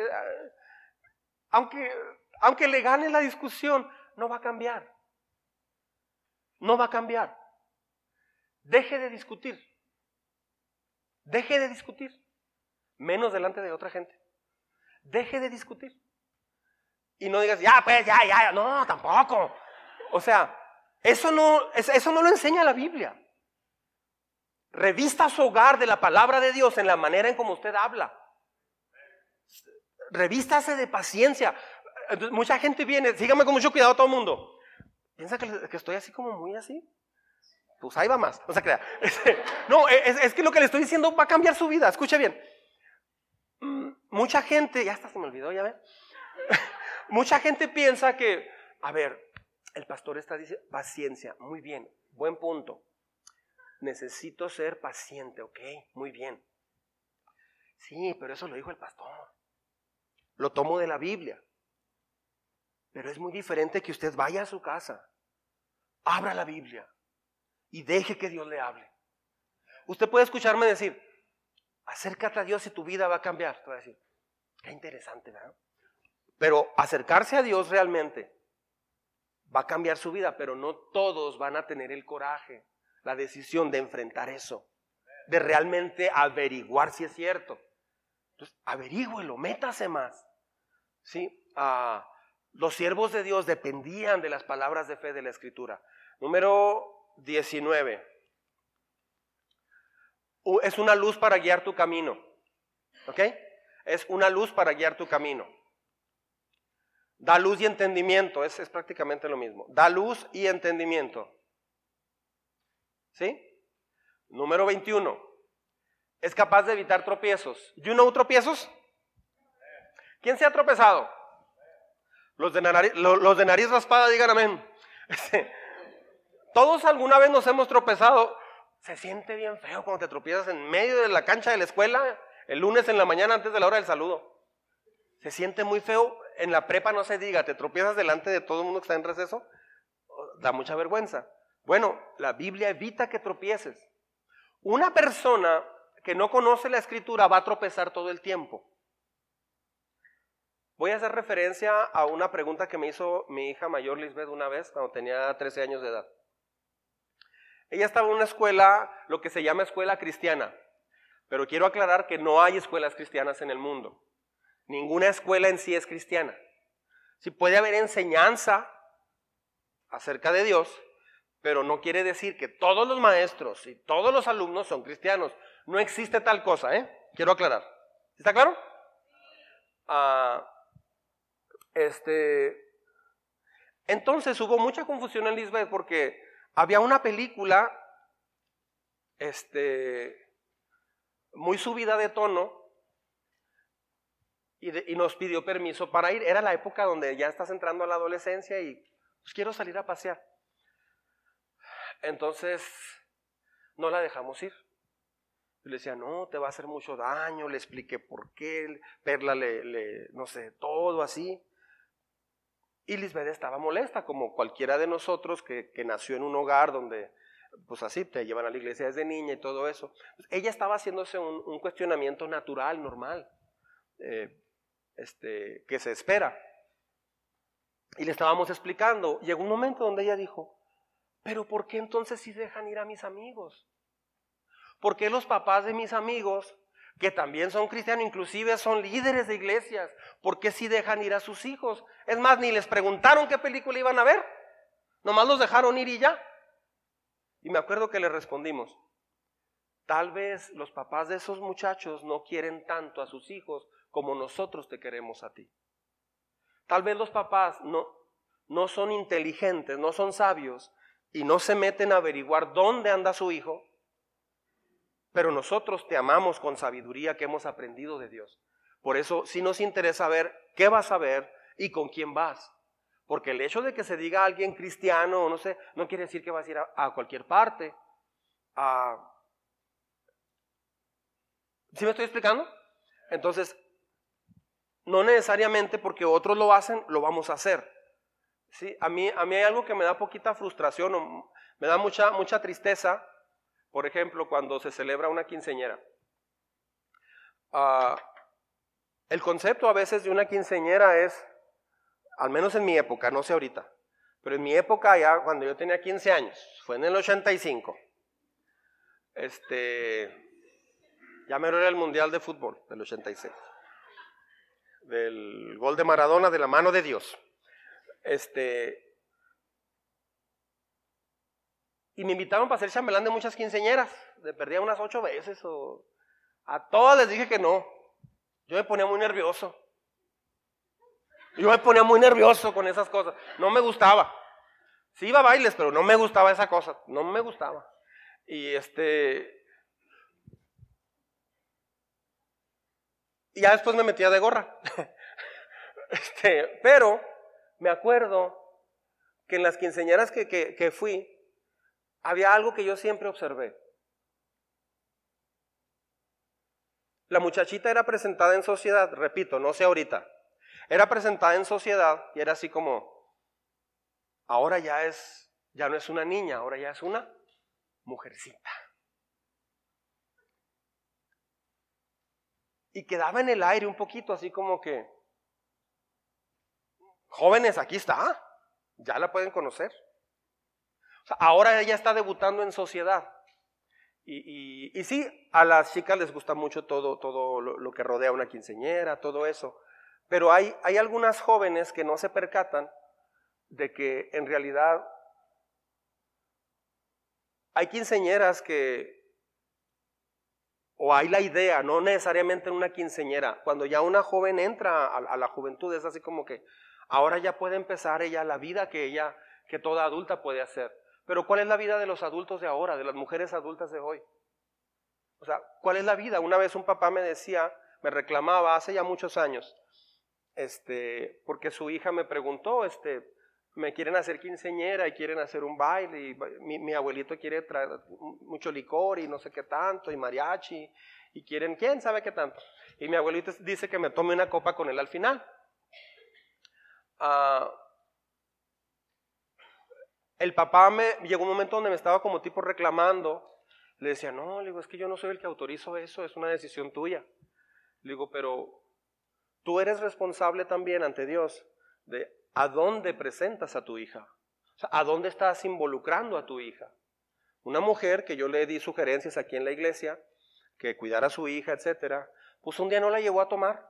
aunque, aunque le gane la discusión, no va a cambiar no va a cambiar. Deje de discutir. Deje de discutir. Menos delante de otra gente. Deje de discutir. Y no digas, ya, pues, ya, ya, no, tampoco. O sea, eso no, eso no lo enseña la Biblia. Revista su hogar de la palabra de Dios en la manera en como usted habla. Revístase de paciencia. mucha gente viene, sígame con mucho cuidado todo el mundo. ¿Piensa que, estoy así como muy así? Pues ahí va más. No. Este, no, es, que lo que le estoy diciendo va a cambiar su vida. Escuche bien. Mm, mucha gente, ya hasta se me olvidó, ya ve. Mucha gente piensa que, a ver, el pastor está diciendo, paciencia, muy bien, buen punto. Necesito ser paciente, ok, muy bien. Sí, pero eso lo dijo el pastor. Lo tomo de la Biblia. Pero es muy diferente que usted vaya a su casa abra la Biblia y deje que Dios le hable. Usted puede escucharme decir, acércate a Dios y tu vida va a cambiar. Te a decir, qué interesante, ¿verdad? Pero acercarse a Dios realmente va a cambiar su vida, pero no todos van a tener el coraje, la decisión de enfrentar eso, de realmente averiguar si es cierto. Entonces, averígüelo, métase más. ¿Sí? Ah, los siervos de Dios dependían de las palabras de fe de la Escritura. Número 19. Es una luz para guiar tu camino. ¿Ok? Es una luz para guiar tu camino. Da luz y entendimiento, es, es prácticamente lo mismo. Da luz y entendimiento. ¿Sí? Número 21. Es capaz de evitar tropiezos. ¿You know tropiezos? ¿Quién se ha tropezado? Los de, nariz, los de nariz raspada, digan amén. Este, todos alguna vez nos hemos tropezado. Se siente bien feo cuando te tropiezas en medio de la cancha de la escuela, el lunes en la mañana antes de la hora del saludo. Se siente muy feo. En la prepa no se diga, te tropiezas delante de todo el mundo que está en receso. Da mucha vergüenza. Bueno, la Biblia evita que tropieces. Una persona que no conoce la escritura va a tropezar todo el tiempo. Voy a hacer referencia a una pregunta que me hizo mi hija mayor Lisbeth una vez cuando tenía 13 años de edad. Ella estaba en una escuela, lo que se llama escuela cristiana, pero quiero aclarar que no hay escuelas cristianas en el mundo. Ninguna escuela en sí es cristiana. Sí puede haber enseñanza acerca de Dios, pero no quiere decir que todos los maestros y todos los alumnos son cristianos. No existe tal cosa, ¿eh? Quiero aclarar. ¿Está claro? Ah, este, entonces hubo mucha confusión en Lisbeth porque había una película este, muy subida de tono y, nos pidió permiso para ir. Era la época donde ya estás entrando a la adolescencia y pues, quiero salir a pasear. Entonces no la dejamos ir. le decía, no, te va a hacer mucho daño, le expliqué por qué, Perla le no sé, todo así. Y Lisbeth estaba molesta, como cualquiera de nosotros que, nació en un hogar donde, pues así, te llevan a la iglesia desde niña y todo eso. Pues ella estaba haciéndose un, cuestionamiento natural, normal, eh, este, que se espera. Y le estábamos explicando. Llegó un momento donde ella dijo, pero ¿por qué entonces sí dejan ir a mis amigos? ¿Por qué los papás de mis amigos que también son cristianos, inclusive son líderes de iglesias. ¿Por qué si dejan ir a sus hijos? Es más, ni les preguntaron qué película iban a ver. Nomás los dejaron ir y ya. Y me acuerdo que le respondimos, tal vez los papás de esos muchachos no quieren tanto a sus hijos como nosotros te queremos a ti. Tal vez los papás no, no son inteligentes, no son sabios y no se meten a averiguar dónde anda su hijo pero nosotros te amamos con sabiduría que hemos aprendido de Dios. Por eso sí nos interesa ver qué vas a ver y con quién vas. Porque el hecho de que se diga a alguien cristiano, no sé, no quiere decir que vas a ir a, cualquier parte. ¿Sí me estoy explicando? Entonces, no necesariamente porque otros lo hacen, lo vamos a hacer. ¿Sí? A, mí, a mí hay algo que me da poquita frustración, me da mucha, mucha tristeza, por ejemplo, cuando se celebra una quinceñera. Ah, el concepto a veces de una quinceñera es, al menos en mi época, no sé ahorita, pero en mi época ya cuando yo tenía 15 años, fue en el 85. Este, ya me era el Mundial de Fútbol del 86. Del gol de Maradona de la mano de Dios. Este, Y me invitaron para ser chambelán de muchas quinceñeras. Le perdía unas ocho veces. O... A todas les dije que no. Yo me ponía muy nervioso. Yo me ponía muy nervioso con esas cosas. No me gustaba. Sí iba a bailes, pero no me gustaba esa cosa. No me gustaba. Y este. Y ya después me metía de gorra. este, pero me acuerdo que en las quinceñeras que, que fui, había algo que yo siempre observé. La muchachita era presentada en sociedad, repito, no sé ahorita, era presentada en sociedad y era así como, ahora ya es, ya no es una niña, ahora ya es una mujercita. Y quedaba en el aire un poquito así como que, jóvenes, aquí está, ya la pueden conocer ahora ella está debutando en sociedad. Y, y, sí, a las chicas les gusta mucho todo, todo lo, que rodea una quinceñera, todo eso. Pero hay, hay algunas jóvenes que no se percatan de que en realidad hay quinceñeras que, o hay la idea, no necesariamente en una quinceñera, cuando ya una joven entra a, a, la juventud es así como que ahora ya puede empezar ella la vida que ella, que toda adulta puede hacer. Pero ¿cuál es la vida de los adultos de ahora, de las mujeres adultas de hoy? O sea, ¿cuál es la vida? Una vez un papá me decía, me reclamaba hace ya muchos años, este, porque su hija me preguntó, este, me quieren hacer quinceñera y quieren hacer un baile y mi, abuelito quiere traer mucho licor y no sé qué tanto y mariachi y quieren quién sabe qué tanto. Y mi abuelito dice que me tome una copa con él al final. Ah, el papá me llegó un momento donde me estaba como tipo reclamando. Le decía, no, le digo, es que yo no soy el que autorizo eso, es una decisión tuya. Le digo, pero tú eres responsable también ante Dios de a dónde presentas a tu hija. A dónde estás involucrando a tu hija. Una mujer que yo le di sugerencias aquí en la iglesia, que cuidara a su hija, etcétera, pues un día no la llevó a tomar.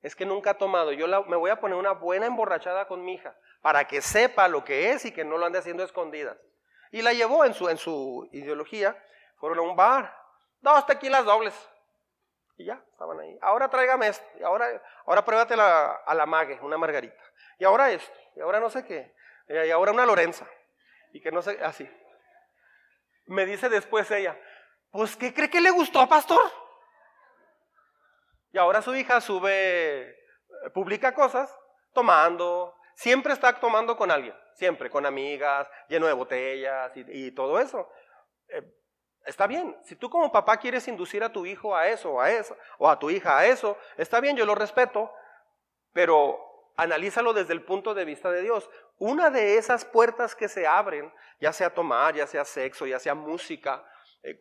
Es que nunca ha tomado. Yo me voy a poner una buena emborrachada con mi hija para que sepa lo que es y que no lo ande haciendo escondidas. Y la llevó en su, en su ideología, fueron a un bar, dos tequilas dobles. Y ya, estaban ahí. Ahora tráigame esto, y ahora, ahora pruébate a la mague, una margarita. Y ahora esto, y ahora no sé qué, y ahora una Lorenza. Y que no sé, así. Me dice después ella, pues ¿qué cree que le gustó, pastor? Y ahora su hija sube, eh, publica cosas, tomando, siempre está tomando con alguien, siempre, con amigas, lleno de botellas y, todo eso. Eh, está bien, si tú como papá quieres inducir a tu hijo a eso, a eso, o a tu hija a eso, está bien, yo lo respeto, pero analízalo desde el punto de vista de Dios. Una de esas puertas que se abren, ya sea tomar, ya sea sexo, ya sea música, eh,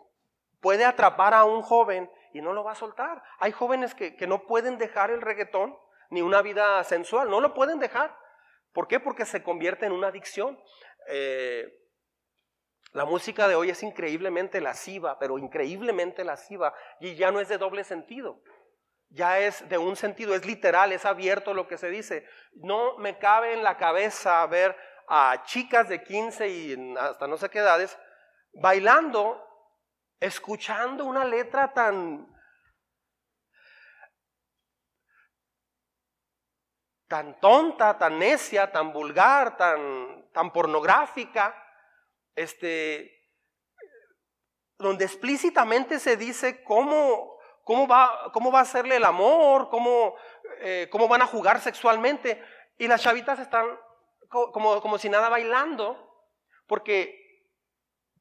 puede atrapar a un joven y no lo va a soltar. Hay jóvenes que, que no pueden dejar el reggaetón ni una vida sensual, no lo pueden dejar. ¿Por qué? Porque se convierte en una adicción. Eh, La música de hoy es increíblemente lasciva, pero increíblemente lasciva, y ya no es de doble sentido. Ya es de un sentido, es literal, es abierto lo que se dice. No me cabe en la cabeza ver a chicas de 15 y hasta no sé qué edades bailando, escuchando una letra tan tan tonta, tan necia, tan vulgar, tan, tan pornográfica, este, donde explícitamente se dice cómo, cómo, va, cómo va a hacerle el amor, cómo, eh, cómo van a jugar sexualmente. Y las chavitas están como, como si nada bailando, porque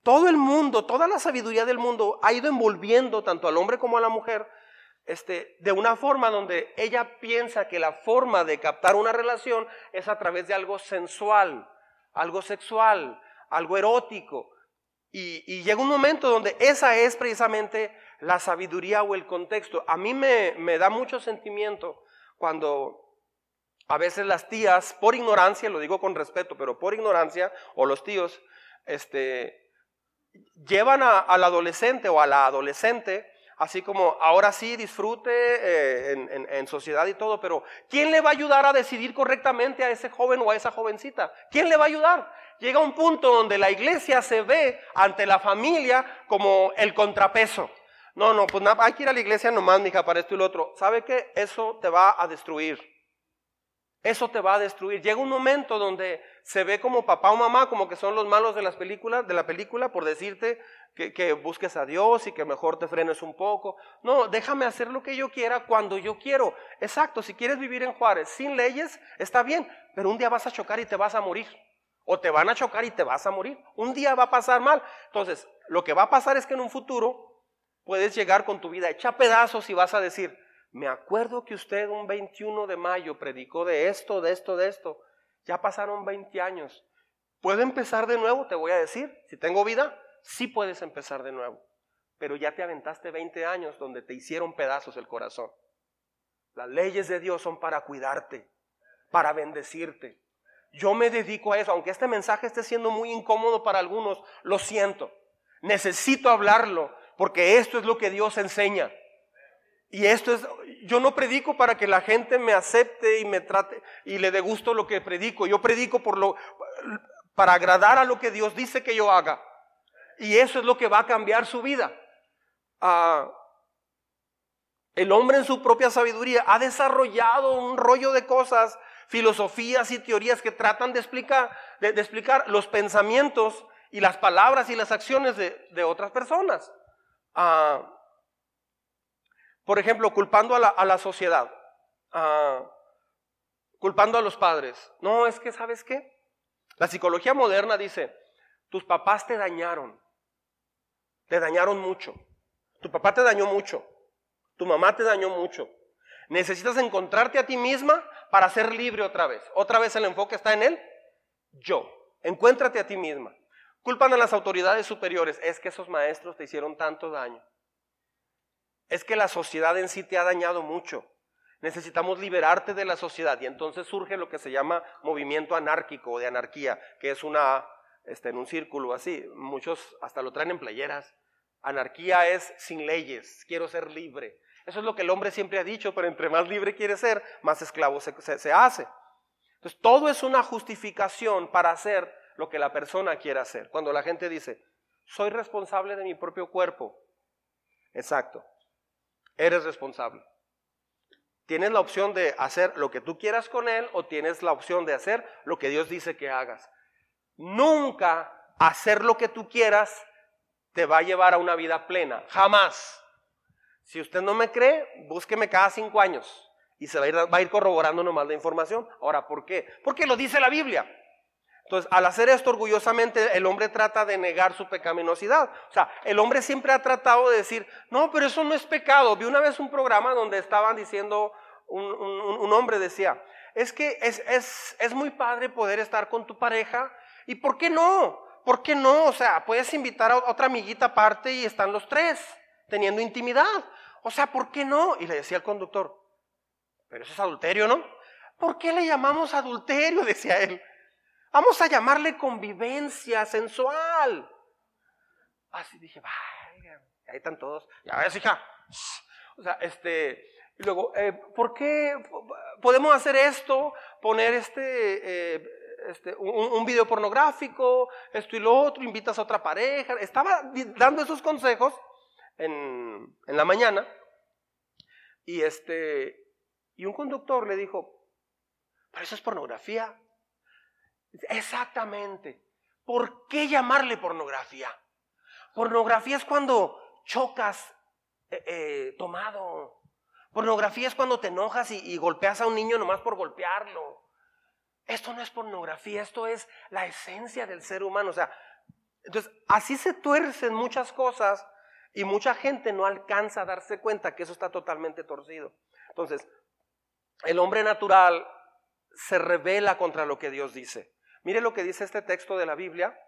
todo el mundo, toda la sabiduría del mundo ha ido envolviendo tanto al hombre como a la mujer este, de una forma donde ella piensa que la forma de captar una relación es a través de algo sensual, algo sexual, algo erótico. Y, llega un momento donde esa es precisamente la sabiduría o el contexto. A mí me, me da mucho sentimiento cuando a veces las tías, por ignorancia, lo digo con respeto, pero por ignorancia, o los tíos, este, llevan al adolescente o a la adolescente así como ahora sí disfrute eh, en, sociedad y todo, pero ¿quién le va a ayudar a decidir correctamente a ese joven o a esa jovencita? ¿Quién le va a ayudar? Llega un punto donde la iglesia se ve ante la familia como el contrapeso. No, no, pues hay que ir a la iglesia nomás, mija, para esto y lo otro. ¿Sabe qué? Eso te va a destruir. Eso te va a destruir. Llega un momento donde se ve como papá o mamá, como que son los malos de las películas, de la película, por decirte, que, busques a Dios y que mejor te frenes un poco. No, déjame hacer lo que yo quiera cuando yo quiero. Exacto, si quieres vivir en Juárez sin leyes, está bien, pero un día vas a chocar y te vas a morir. O te van a chocar y te vas a morir. Un día va a pasar mal. Entonces, lo que va a pasar es que en un futuro puedes llegar con tu vida hecha pedazos y vas a decir, me acuerdo que usted un 21 de mayo predicó de esto, de esto, de esto. Ya pasaron 20 años. ¿Puedo empezar de nuevo? Te voy a decir, si tengo vida sí puedes empezar de nuevo, pero ya te aventaste 20 años donde te hicieron pedazos el corazón. Las leyes de Dios son para cuidarte, para bendecirte. Yo me dedico a eso, aunque este mensaje esté siendo muy incómodo para algunos, lo siento. Necesito hablarlo, porque esto es lo que Dios enseña. Y esto es, yo no predico para que la gente me acepte y me trate y le dé gusto lo que predico. Yo predico por lo, para agradar a lo que Dios dice que yo haga. Y eso es lo que va a cambiar su vida. Ah, el hombre en su propia sabiduría ha desarrollado un rollo de cosas, filosofías y teorías que tratan de explicar, de, explicar los pensamientos y las palabras y las acciones de, otras personas. Ah, por ejemplo, culpando a la, sociedad, culpando a los padres. No, es que, ¿sabes qué? La psicología moderna dice, tus papás te dañaron, te dañaron mucho. Tu papá te dañó mucho. Tu mamá te dañó mucho. Necesitas encontrarte a ti misma para ser libre otra vez. Otra vez el enfoque está en él. Yo. Encuéntrate a ti misma. Culpan a las autoridades superiores. Es que esos maestros te hicieron tanto daño. Es que la sociedad en sí te ha dañado mucho. Necesitamos liberarte de la sociedad. Y entonces surge lo que se llama movimiento anárquico o de anarquía, que es una, este, en un círculo así. Muchos hasta lo traen en playeras. Anarquía es sin leyes, quiero ser libre. Eso es lo que el hombre siempre ha dicho, pero entre más libre quiere ser, más esclavo se, hace. Entonces, todo es una justificación para hacer lo que la persona quiere hacer. Cuando la gente dice, soy responsable de mi propio cuerpo. Exacto. Eres responsable. Tienes la opción de hacer lo que tú quieras con él o tienes la opción de hacer lo que Dios dice que hagas. Nunca hacer lo que tú quieras te va a llevar a una vida plena. Jamás. Si usted no me cree, búsqueme cada cinco años y se va a ir, va a ir corroborando nomás la información. Ahora, ¿por qué? Porque lo dice la Biblia. Entonces, al hacer esto orgullosamente, el hombre trata de negar su pecaminosidad. O sea, el hombre siempre ha tratado de decir, no, pero eso no es pecado. Vi una vez un programa donde estaban diciendo, un, un hombre decía, es que es, es, es muy padre poder estar con tu pareja, ¿y por qué no? ¿por qué no? O sea, puedes invitar a otra amiguita aparte y están los tres teniendo intimidad. O sea, ¿por qué no? Y le decía al conductor, pero eso es adulterio, ¿no? ¿Por qué le llamamos adulterio? Decía él. Vamos a llamarle convivencia sensual. Así dije, vaya, ahí están todos. Ya ves, hija. O sea, este, y luego, eh, ¿por qué podemos hacer esto? Poner este, eh, este un, video pornográfico, esto y lo otro, invitas a otra pareja. Estaba dando esos consejos en, en la mañana y este, y un conductor le dijo, pero eso es pornografía. Exactamente. ¿Por qué llamarle pornografía? Pornografía es cuando chocas eh, eh, tomado. Pornografía es cuando te enojas y, golpeas a un niño nomás por golpearlo. Esto no es pornografía, esto es la esencia del ser humano. O sea, entonces así se tuercen muchas cosas y mucha gente no alcanza a darse cuenta que eso está totalmente torcido. Entonces, el hombre natural se revela contra lo que Dios dice. Mire lo que dice este texto de la Biblia.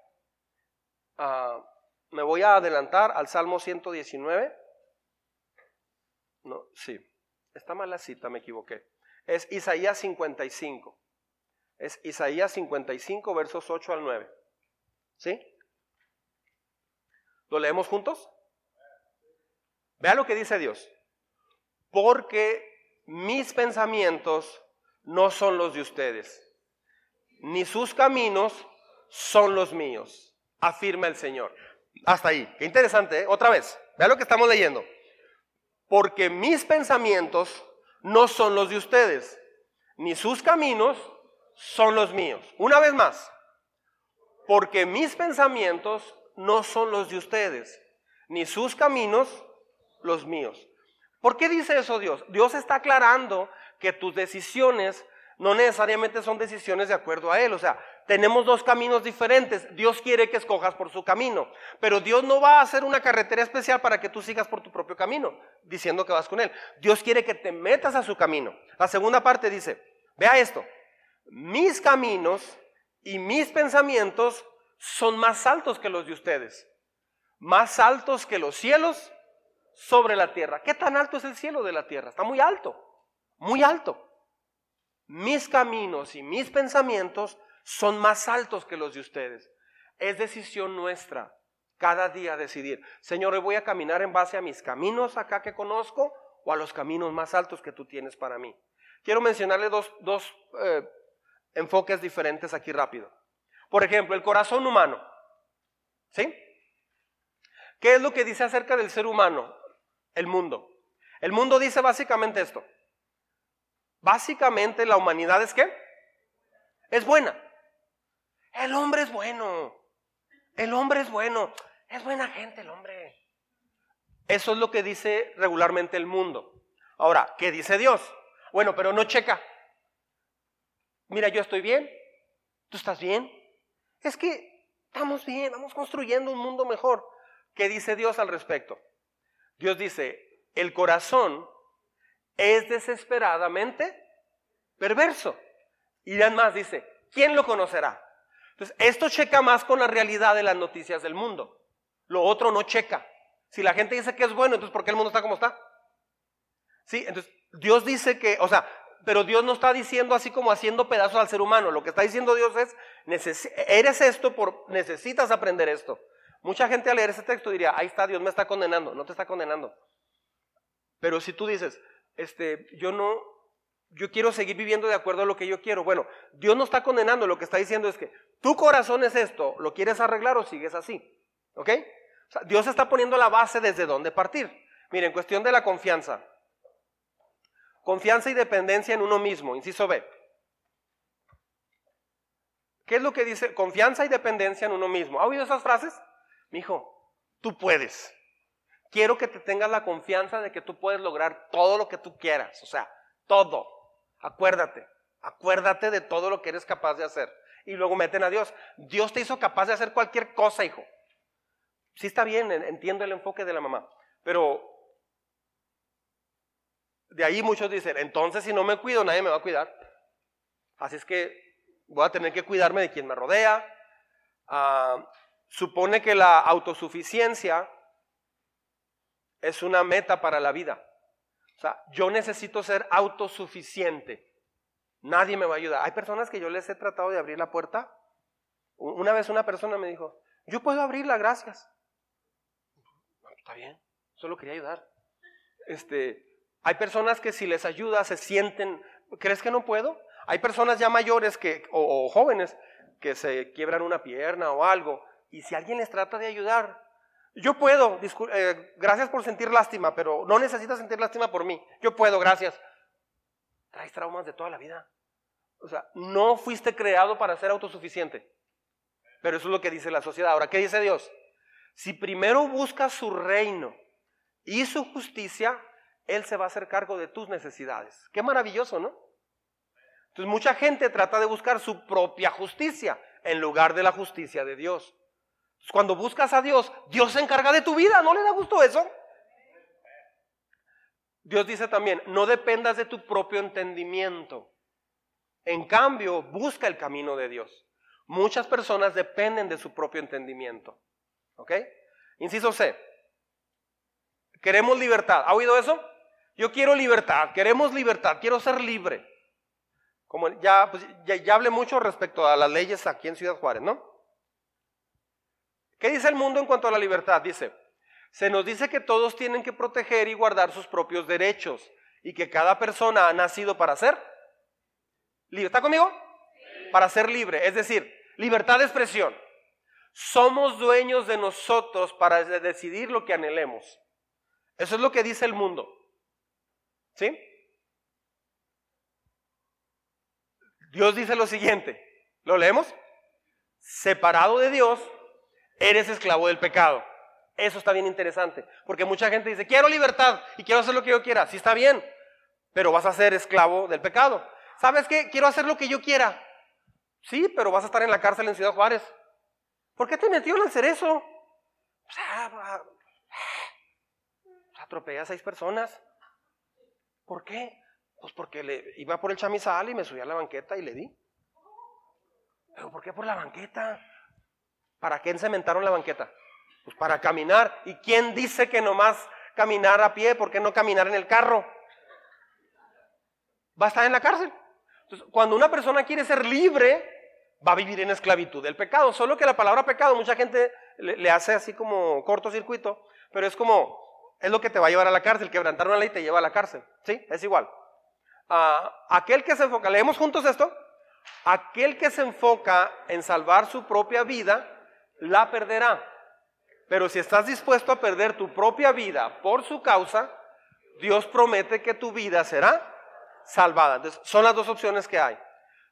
Ah, me voy a adelantar al Salmo 119. No, sí, está mal la cita, me equivoqué. Es Isaías 55. Es Isaías 55, versos 8 al 9. ¿Sí? ¿Lo leemos juntos? Vea lo que dice Dios. Porque mis pensamientos no son los de ustedes, ni sus caminos son los míos, afirma el Señor. Hasta ahí. Qué interesante, ¿eh? Otra vez. Vea lo que estamos leyendo. Porque mis pensamientos no son los de ustedes, ni sus caminos son los míos. Una vez más. Porque mis pensamientos no son los de ustedes, ni sus caminos los míos. ¿Por qué dice eso Dios? Dios está aclarando que tus decisiones no necesariamente son decisiones de acuerdo a Él. O sea, tenemos dos caminos diferentes. Dios quiere que escojas por su camino, pero Dios no va a hacer una carretera especial para que tú sigas por tu propio camino, diciendo que vas con Él. Dios quiere que te metas a su camino. La segunda parte dice, vea esto, mis caminos y mis pensamientos son más altos que los de ustedes, más altos que los cielos sobre la tierra. ¿Qué tan alto es el cielo de la tierra? Está muy alto, muy alto. Mis caminos y mis pensamientos son más altos que los de ustedes. Es decisión nuestra cada día decidir, Señor, voy a caminar en base a mis caminos acá que conozco o a los caminos más altos que tú tienes para mí. Quiero mencionarle dos, eh, enfoques diferentes aquí rápido. Por ejemplo, el corazón humano. ¿Sí? ¿Qué es lo que dice acerca del ser humano? El mundo. El mundo dice básicamente esto. Básicamente la humanidad es qué? Es buena. El hombre es bueno. El hombre es bueno. Es buena gente el hombre. Eso es lo que dice regularmente el mundo. Ahora, ¿qué dice Dios? Bueno, pero no checa. Mira, yo estoy bien. ¿Tú estás bien? Es que estamos bien, vamos construyendo un mundo mejor. ¿Qué dice Dios al respecto? Dios dice, el corazón es desesperadamente perverso. Y además dice, ¿quién lo conocerá? Entonces, esto checa más con la realidad de las noticias del mundo. Lo otro no checa. Si la gente dice que es bueno, entonces ¿por qué el mundo está como está? Sí, entonces Dios dice que, o sea, pero Dios no está diciendo así como haciendo pedazos al ser humano. Lo que está diciendo Dios es, eres esto, por, necesitas aprender esto. Mucha gente al leer ese texto diría, ahí está, Dios me está condenando. No te está condenando. Pero si tú dices, este, yo no, yo quiero seguir viviendo de acuerdo a lo que yo quiero. Bueno, Dios no está condenando, lo que está diciendo es que tu corazón es esto, ¿lo quieres arreglar o sigues así? ¿Ok? Dios está poniendo la base desde dónde partir. Miren, cuestión de la confianza. Confianza y dependencia en uno mismo, inciso B. ¿Qué es lo que dice? Confianza y dependencia en uno mismo. ¿Ha oído esas frases? Mi hijo, tú puedes. Quiero que te tengas la confianza de que tú puedes lograr todo lo que tú quieras. O sea, todo. Acuérdate. Acuérdate de todo lo que eres capaz de hacer. Y luego meten a Dios. Dios te hizo capaz de hacer cualquier cosa, hijo. Sí está bien, entiendo el enfoque de la mamá. Pero de ahí muchos dicen, entonces si no me cuido, nadie me va a cuidar. Así es que voy a tener que cuidarme de quien me rodea. Ah, supone que la autosuficiencia es una meta para la vida. O sea, yo necesito ser autosuficiente. Nadie me va a ayudar. Hay personas que yo les he tratado de abrir la puerta. Una vez una persona me dijo, yo puedo abrirla, gracias. Está bien, solo quería ayudar. Este, hay personas que si les ayuda se sienten, ¿crees que no puedo? Hay personas ya mayores que, o, jóvenes que se quiebran una pierna o algo, y si alguien les trata de ayudar, yo puedo, eh, gracias por sentir lástima, pero no necesitas sentir lástima por mí, yo puedo, gracias. Traes traumas de toda la vida. O sea, no fuiste creado para ser autosuficiente. Pero eso es lo que dice la sociedad. Ahora, ¿qué dice Dios? Si primero buscas su reino y su justicia, Él se va a hacer cargo de tus necesidades. Qué maravilloso, ¿no? Entonces mucha gente trata de buscar su propia justicia en lugar de la justicia de Dios. Cuando buscas a Dios, Dios se encarga de tu vida. ¿No le da gusto eso? Dios dice también, no dependas de tu propio entendimiento. En cambio, busca el camino de Dios. Muchas personas dependen de su propio entendimiento. ¿Ok? Inciso C. Queremos libertad. ¿Ha oído eso? Yo quiero libertad, queremos libertad, quiero ser libre. Como ya, pues, ya, hablé mucho respecto a las leyes aquí en Ciudad Juárez, ¿no? ¿Qué dice el mundo en cuanto a la libertad? Dice, se nos dice que todos tienen que proteger y guardar sus propios derechos y que cada persona ha nacido para ser libre. ¿Está conmigo? Para ser libre, es decir, libertad de expresión. Somos dueños de nosotros para decidir lo que anhelemos. Eso es lo que dice el mundo. ¿Sí? Dios dice lo siguiente, ¿lo leemos? Separado de Dios, eres esclavo del pecado. Eso está bien interesante, porque mucha gente dice, quiero libertad y quiero hacer lo que yo quiera. Sí está bien, pero vas a ser esclavo del pecado. ¿Sabes qué? Quiero hacer lo que yo quiera. Sí, pero vas a estar en la cárcel en Ciudad Juárez. ¿Por qué te metió en el cerezo? O sea, atropellé a seis personas. ¿Por qué? Pues porque le, iba por el chamizal y me subí a la banqueta y le di. ¿Pero por qué por la banqueta? ¿Para qué encementaron la banqueta? Pues para caminar. ¿Y quién dice que nomás caminar a pie? ¿Por qué no caminar en el carro? Va a estar en la cárcel. Entonces, cuando una persona quiere ser libre, va a vivir en esclavitud del pecado. Solo que la palabra pecado, mucha gente le, hace así como cortocircuito, pero es como, es lo que te va a llevar a la cárcel. Quebrantar una ley te lleva a la cárcel. ¿Sí? Es igual aquel que se enfoca, leemos juntos esto, aquel que se enfoca en salvar su propia vida, la perderá. Pero si estás dispuesto a perder tu propia vida por su causa, Dios promete que tu vida será salvada. Entonces, son las dos opciones que hay.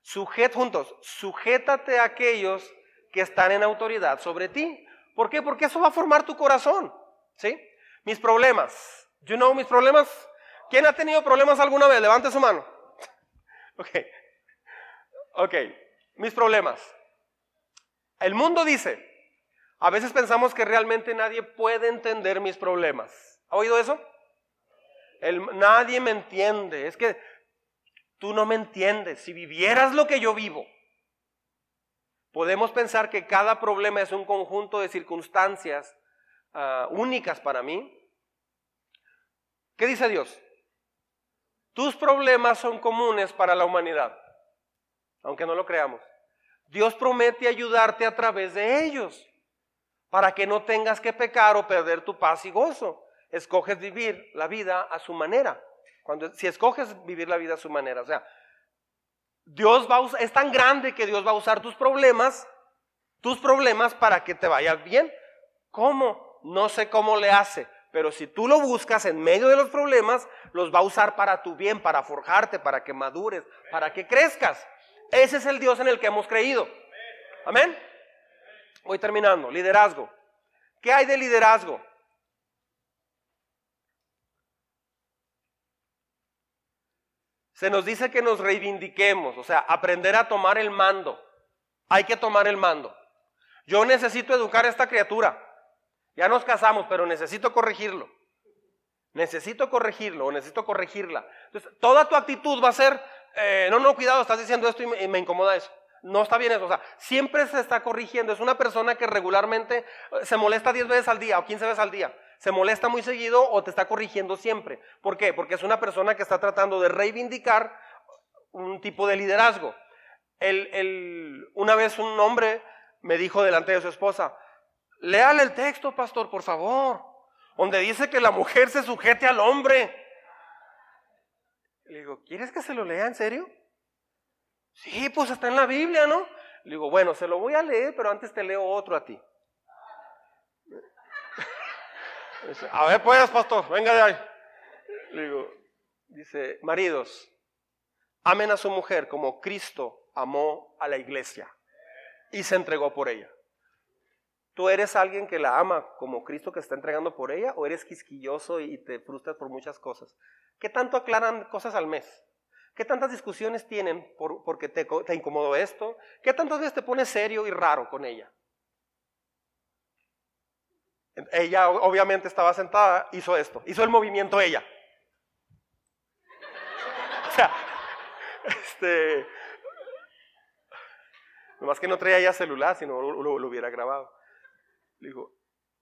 Sujet juntos, sujétate a aquellos que están en autoridad sobre ti. ¿Por qué? Porque eso va a formar tu corazón. ¿Sí? Mis problemas. You know mis problemas? ¿Quién ha tenido problemas alguna vez? Levante su mano. Ok. Ok. Mis problemas. El mundo dice, a veces pensamos que realmente nadie puede entender mis problemas. ¿Ha oído eso? Nadie me entiende. Es que tú no me entiendes. Si vivieras lo que yo vivo, podemos pensar que cada problema es un conjunto de circunstancias ah, únicas para mí. ¿Qué dice Dios? Tus problemas son comunes para la humanidad, aunque no lo creamos. Dios promete ayudarte a través de ellos, para que no tengas que pecar o perder tu paz y gozo. Escoges vivir la vida a su manera. Cuando, si escoges vivir la vida a su manera, o sea, Dios va a es tan grande que Dios va a usar tus problemas, tus problemas para que te vaya bien. ¿Cómo? No sé cómo le hace, pero si tú lo buscas en medio de los problemas, los va a usar para tu bien, para forjarte, para que madures, para que crezcas. Ese es el Dios en el que hemos creído. Amén. Voy terminando. Liderazgo. ¿Qué hay de liderazgo? Se nos dice que nos reivindiquemos, o sea, aprender a tomar el mando. Hay que tomar el mando. Yo necesito educar a esta criatura. Ya nos casamos, pero necesito corregirlo. Necesito corregirlo necesito corregirla. Entonces, toda tu actitud va a ser, eh, no, no, cuidado, estás diciendo esto y me, incomoda eso. No está bien eso. O sea, siempre se está corrigiendo. Es una persona que regularmente eh, se molesta 10 veces al día o 15 veces al día. Se molesta muy seguido o te está corrigiendo siempre. ¿Por qué? Porque es una persona que está tratando de reivindicar un tipo de liderazgo. una vez un hombre me dijo delante de su esposa, Léale el texto, pastor, por favor. donde dice que la mujer se sujete al hombre. Le digo, ¿quieres que se lo lea en serio? Sí, pues está en la Biblia, ¿no? Le digo, bueno, se lo voy a leer, pero antes te leo otro a ti. A ver, pues, pastor, venga de ahí. Le digo, dice, maridos, amen a su mujer como Cristo amó a la iglesia y se entregó por ella. ¿Tú eres alguien que la ama como Cristo que está entregando por ella o eres quisquilloso y te frustras por muchas cosas? ¿Qué tanto aclaran cosas al mes? ¿Qué tantas discusiones tienen por, porque te, te incomodó esto? ¿Qué tantas veces te pones serio y raro con ella? Ella obviamente estaba sentada, hizo esto, hizo el movimiento ella. O sea, este, nomás que no traía ya celular, sino lo, lo hubiera grabado. Le digo,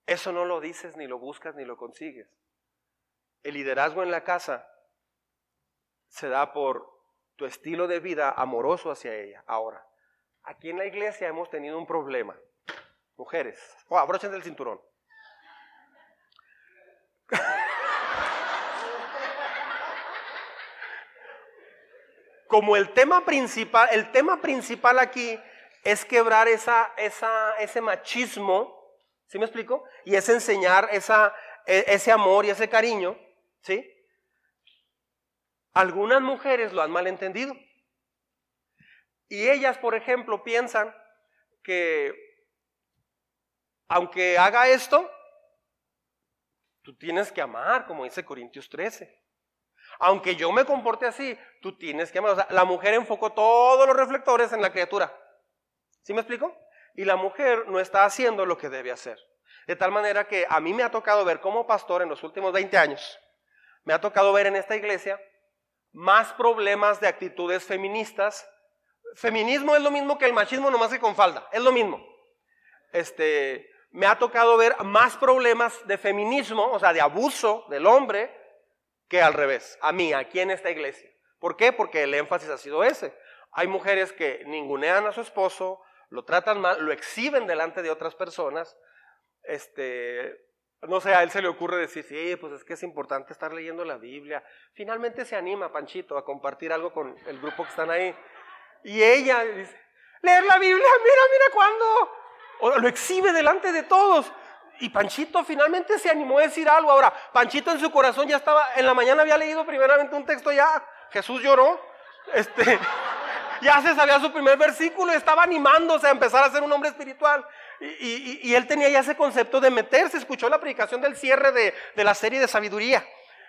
eso no lo dices, ni lo buscas, ni lo consigues. El liderazgo en la casa se da por tu estilo de vida amoroso hacia ella. Ahora, aquí en la iglesia hemos tenido un problema. Mujeres, oh, abrochen del cinturón. Como el tema principal, el tema principal aquí es quebrar esa, esa, ese machismo, ¿sí me explico? Y es enseñar esa, e, ese amor y ese cariño, ¿sí? Algunas mujeres lo han malentendido. Y ellas, por ejemplo, piensan que aunque haga esto, tú tienes que amar, como dice Corintios 13. Aunque yo me comporte así, tú tienes que amar. O sea, la mujer enfocó todos los reflectores en la criatura. ¿Sí me explico? Y la mujer no está haciendo lo que debe hacer. De tal manera que a mí me ha tocado ver como pastor en los últimos 20 años, me ha tocado ver en esta iglesia más problemas de actitudes feministas. Feminismo es lo mismo que el machismo, nomás que con falda, es lo mismo. Este, me ha tocado ver más problemas de feminismo, o sea, de abuso del hombre, que al revés, a mí, aquí en esta iglesia. ¿Por qué? Porque el énfasis ha sido ese. Hay mujeres que ningunean a su esposo, lo tratan mal, lo exhiben delante de otras personas. Este, no sé, a él se le ocurre decir, sí, pues es que es importante estar leyendo la Biblia. Finalmente se anima Panchito a compartir algo con el grupo que están ahí. Y ella dice, leer la Biblia, mira, mira cuándo. O lo exhibe delante de todos. Y Panchito finalmente se animó a decir algo. Ahora, Panchito en su corazón ya estaba, en la mañana había leído primeramente un texto ya, Jesús lloró. Este, ya se sabía su primer versículo estaba animándose a empezar a ser un hombre espiritual. Y, él tenía ya ese concepto de meterse, escuchó la predicación del cierre de, de la serie de sabiduría.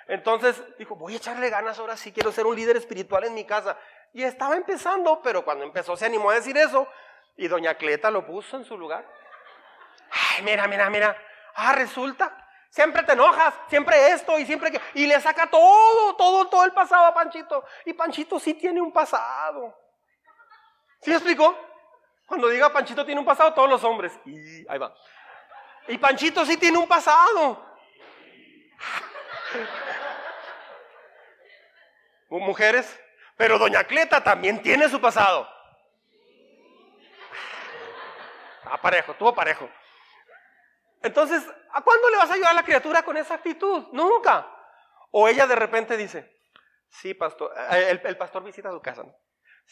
Entonces dijo, voy a echarle ganas ahora sí, quiero ser un líder espiritual en mi casa. Y estaba empezando, pero cuando empezó se animó a decir eso y doña Cleta lo puso en su lugar. Ay, mira, mira, mira. Ah, resulta. Siempre te enojas, siempre esto y siempre que... Y le saca todo, todo, todo el pasado a Panchito. Y Panchito sí tiene un pasado. ¿Sí me explicó? Cuando diga Panchito tiene un pasado, todos los hombres. Y ahí va. Y Panchito sí tiene un pasado. Mujeres, pero Doña Cleta también tiene su pasado. Aparejo, tuvo parejo. Entonces, ¿a cuándo le vas a ayudar a la criatura con esa actitud? Nunca. O ella de repente dice, sí, pastor, eh, el, pastor visita su casa.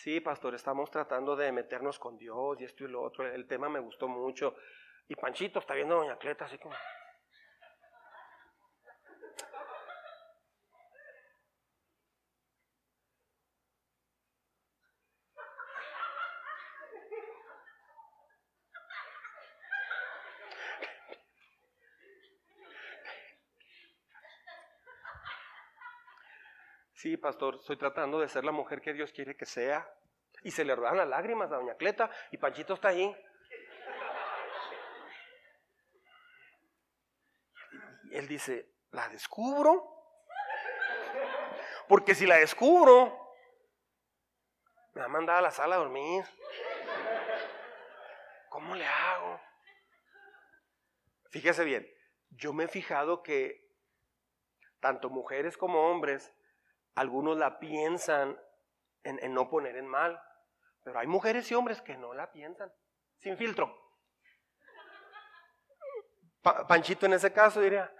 Sí, pastor, estamos tratando de meternos con Dios y esto y lo otro. El tema me gustó mucho. Y Panchito está viendo a Doña Cleta así como... Pastor, estoy tratando de ser la mujer que Dios quiere que sea. Y se le rodan las lágrimas a doña Cleta y Panchito está ahí. Y él dice, ¿la descubro? Porque si la descubro, me va a mandar a la sala a dormir. ¿Cómo le hago? Fíjese bien, yo me he fijado que tanto mujeres como hombres algunos la piensan en, no poner en mal, pero hay mujeres y hombres que no la piensan, sin filtro. Panchito en ese caso diría,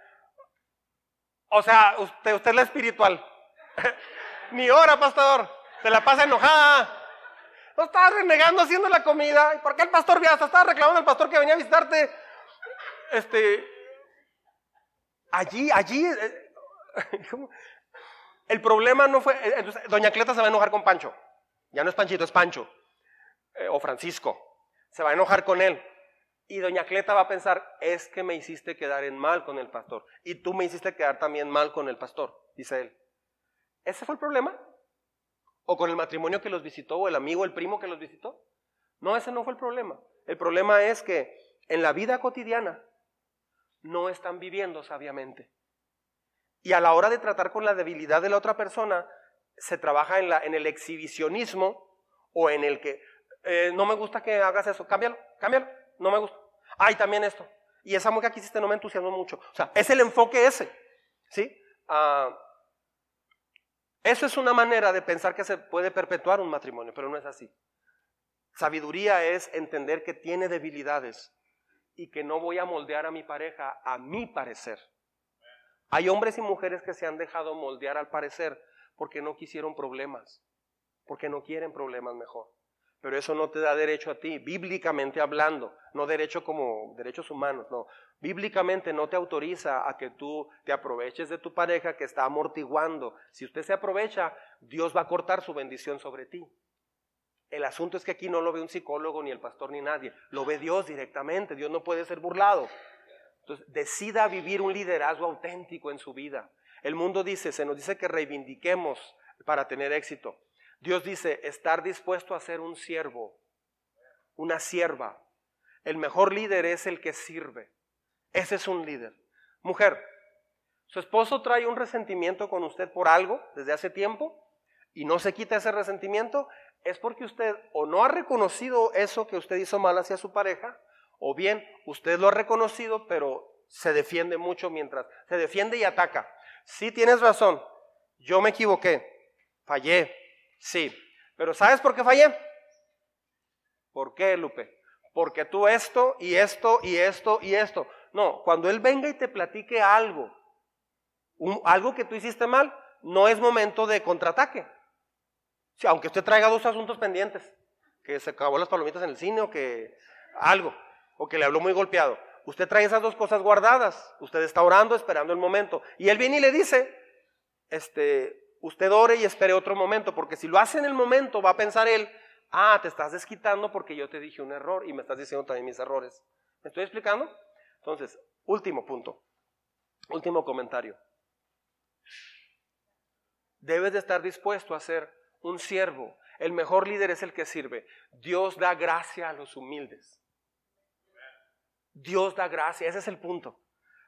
O sea, usted, usted es la espiritual. Ni hora, pastor. Se la pasa enojada. No estaba renegando haciendo la comida. ¿Y por qué el pastor viaja? Estaba reclamando al pastor que venía a visitarte. Este. Allí, allí. Eh, el problema no fue. Eh, entonces, doña Cleta se va a enojar con Pancho. Ya no es Panchito, es Pancho. Eh, o Francisco. Se va a enojar con él. Y doña Cleta va a pensar, es que me hiciste quedar en mal con el pastor. Y tú me hiciste quedar también mal con el pastor, dice él. ¿Ese fue el problema? ¿O con el matrimonio que los visitó o el amigo, el primo que los visitó? No, ese no fue el problema. El problema es que en la vida cotidiana no están viviendo sabiamente. Y a la hora de tratar con la debilidad de la otra persona, se trabaja en, la, el exhibicionismo o en el que eh, no me gusta que hagas eso, cámbialo, cámbialo, no me gusta. Ay, también esto. Y esa mujer que hiciste no me entusiasmó mucho. O sea, es el enfoque ese. ¿Sí? Ah, eso es una manera de pensar que se puede perpetuar un matrimonio, pero no es así. Sabiduría es entender que tiene debilidades y que no voy a moldear a mi pareja a mi parecer. Hay hombres y mujeres que se han dejado moldear al parecer porque no quisieron problemas, porque no quieren problemas mejor. Pero eso no te da derecho a ti, bíblicamente hablando, no derecho como derechos humanos, no. Bíblicamente no te autoriza a que tú te aproveches de tu pareja que está amortiguando. Si usted se aprovecha, Dios va a cortar su bendición sobre ti. El asunto es que aquí no lo ve un psicólogo, ni el pastor, ni nadie. Lo ve Dios directamente. Dios no puede ser burlado. Entonces, decida vivir un liderazgo auténtico en su vida. El mundo dice, se nos dice que reivindiquemos para tener éxito. Dios dice, estar dispuesto a ser un siervo, una sierva. El mejor líder es el que sirve. Ese es un líder. Mujer, su esposo trae un resentimiento con usted por algo desde hace tiempo y no se quita ese resentimiento, es porque usted o no ha reconocido eso que usted hizo mal hacia su pareja, o bien usted lo ha reconocido, pero se defiende mucho mientras se defiende y ataca. Sí tienes razón, yo me equivoqué, fallé, Sí, pero ¿sabes por qué fallé? ¿Por qué, Lupe? Porque tú esto y esto y esto y esto. No, cuando Él venga y te platique algo, algo que tú hiciste mal, no es momento de contraataque. aunque usted traiga dos asuntos pendientes, que se acabó las palomitas en el cine o que algo, o que le habló muy golpeado. Usted trae esas dos cosas guardadas. Usted está orando, esperando el momento. Y él viene y le dice, este, usted ore y espere otro momento, porque si lo hace en el momento, va a pensar él, ah, te estás desquitando porque yo te dije un error y me estás diciendo también mis errores. ¿Me estoy explicando? Entonces, último punto, último comentario. Debes de estar dispuesto a ser un siervo. El mejor líder es el que sirve. Dios da gracia a los humildes. Dios da gracia, ese es el punto.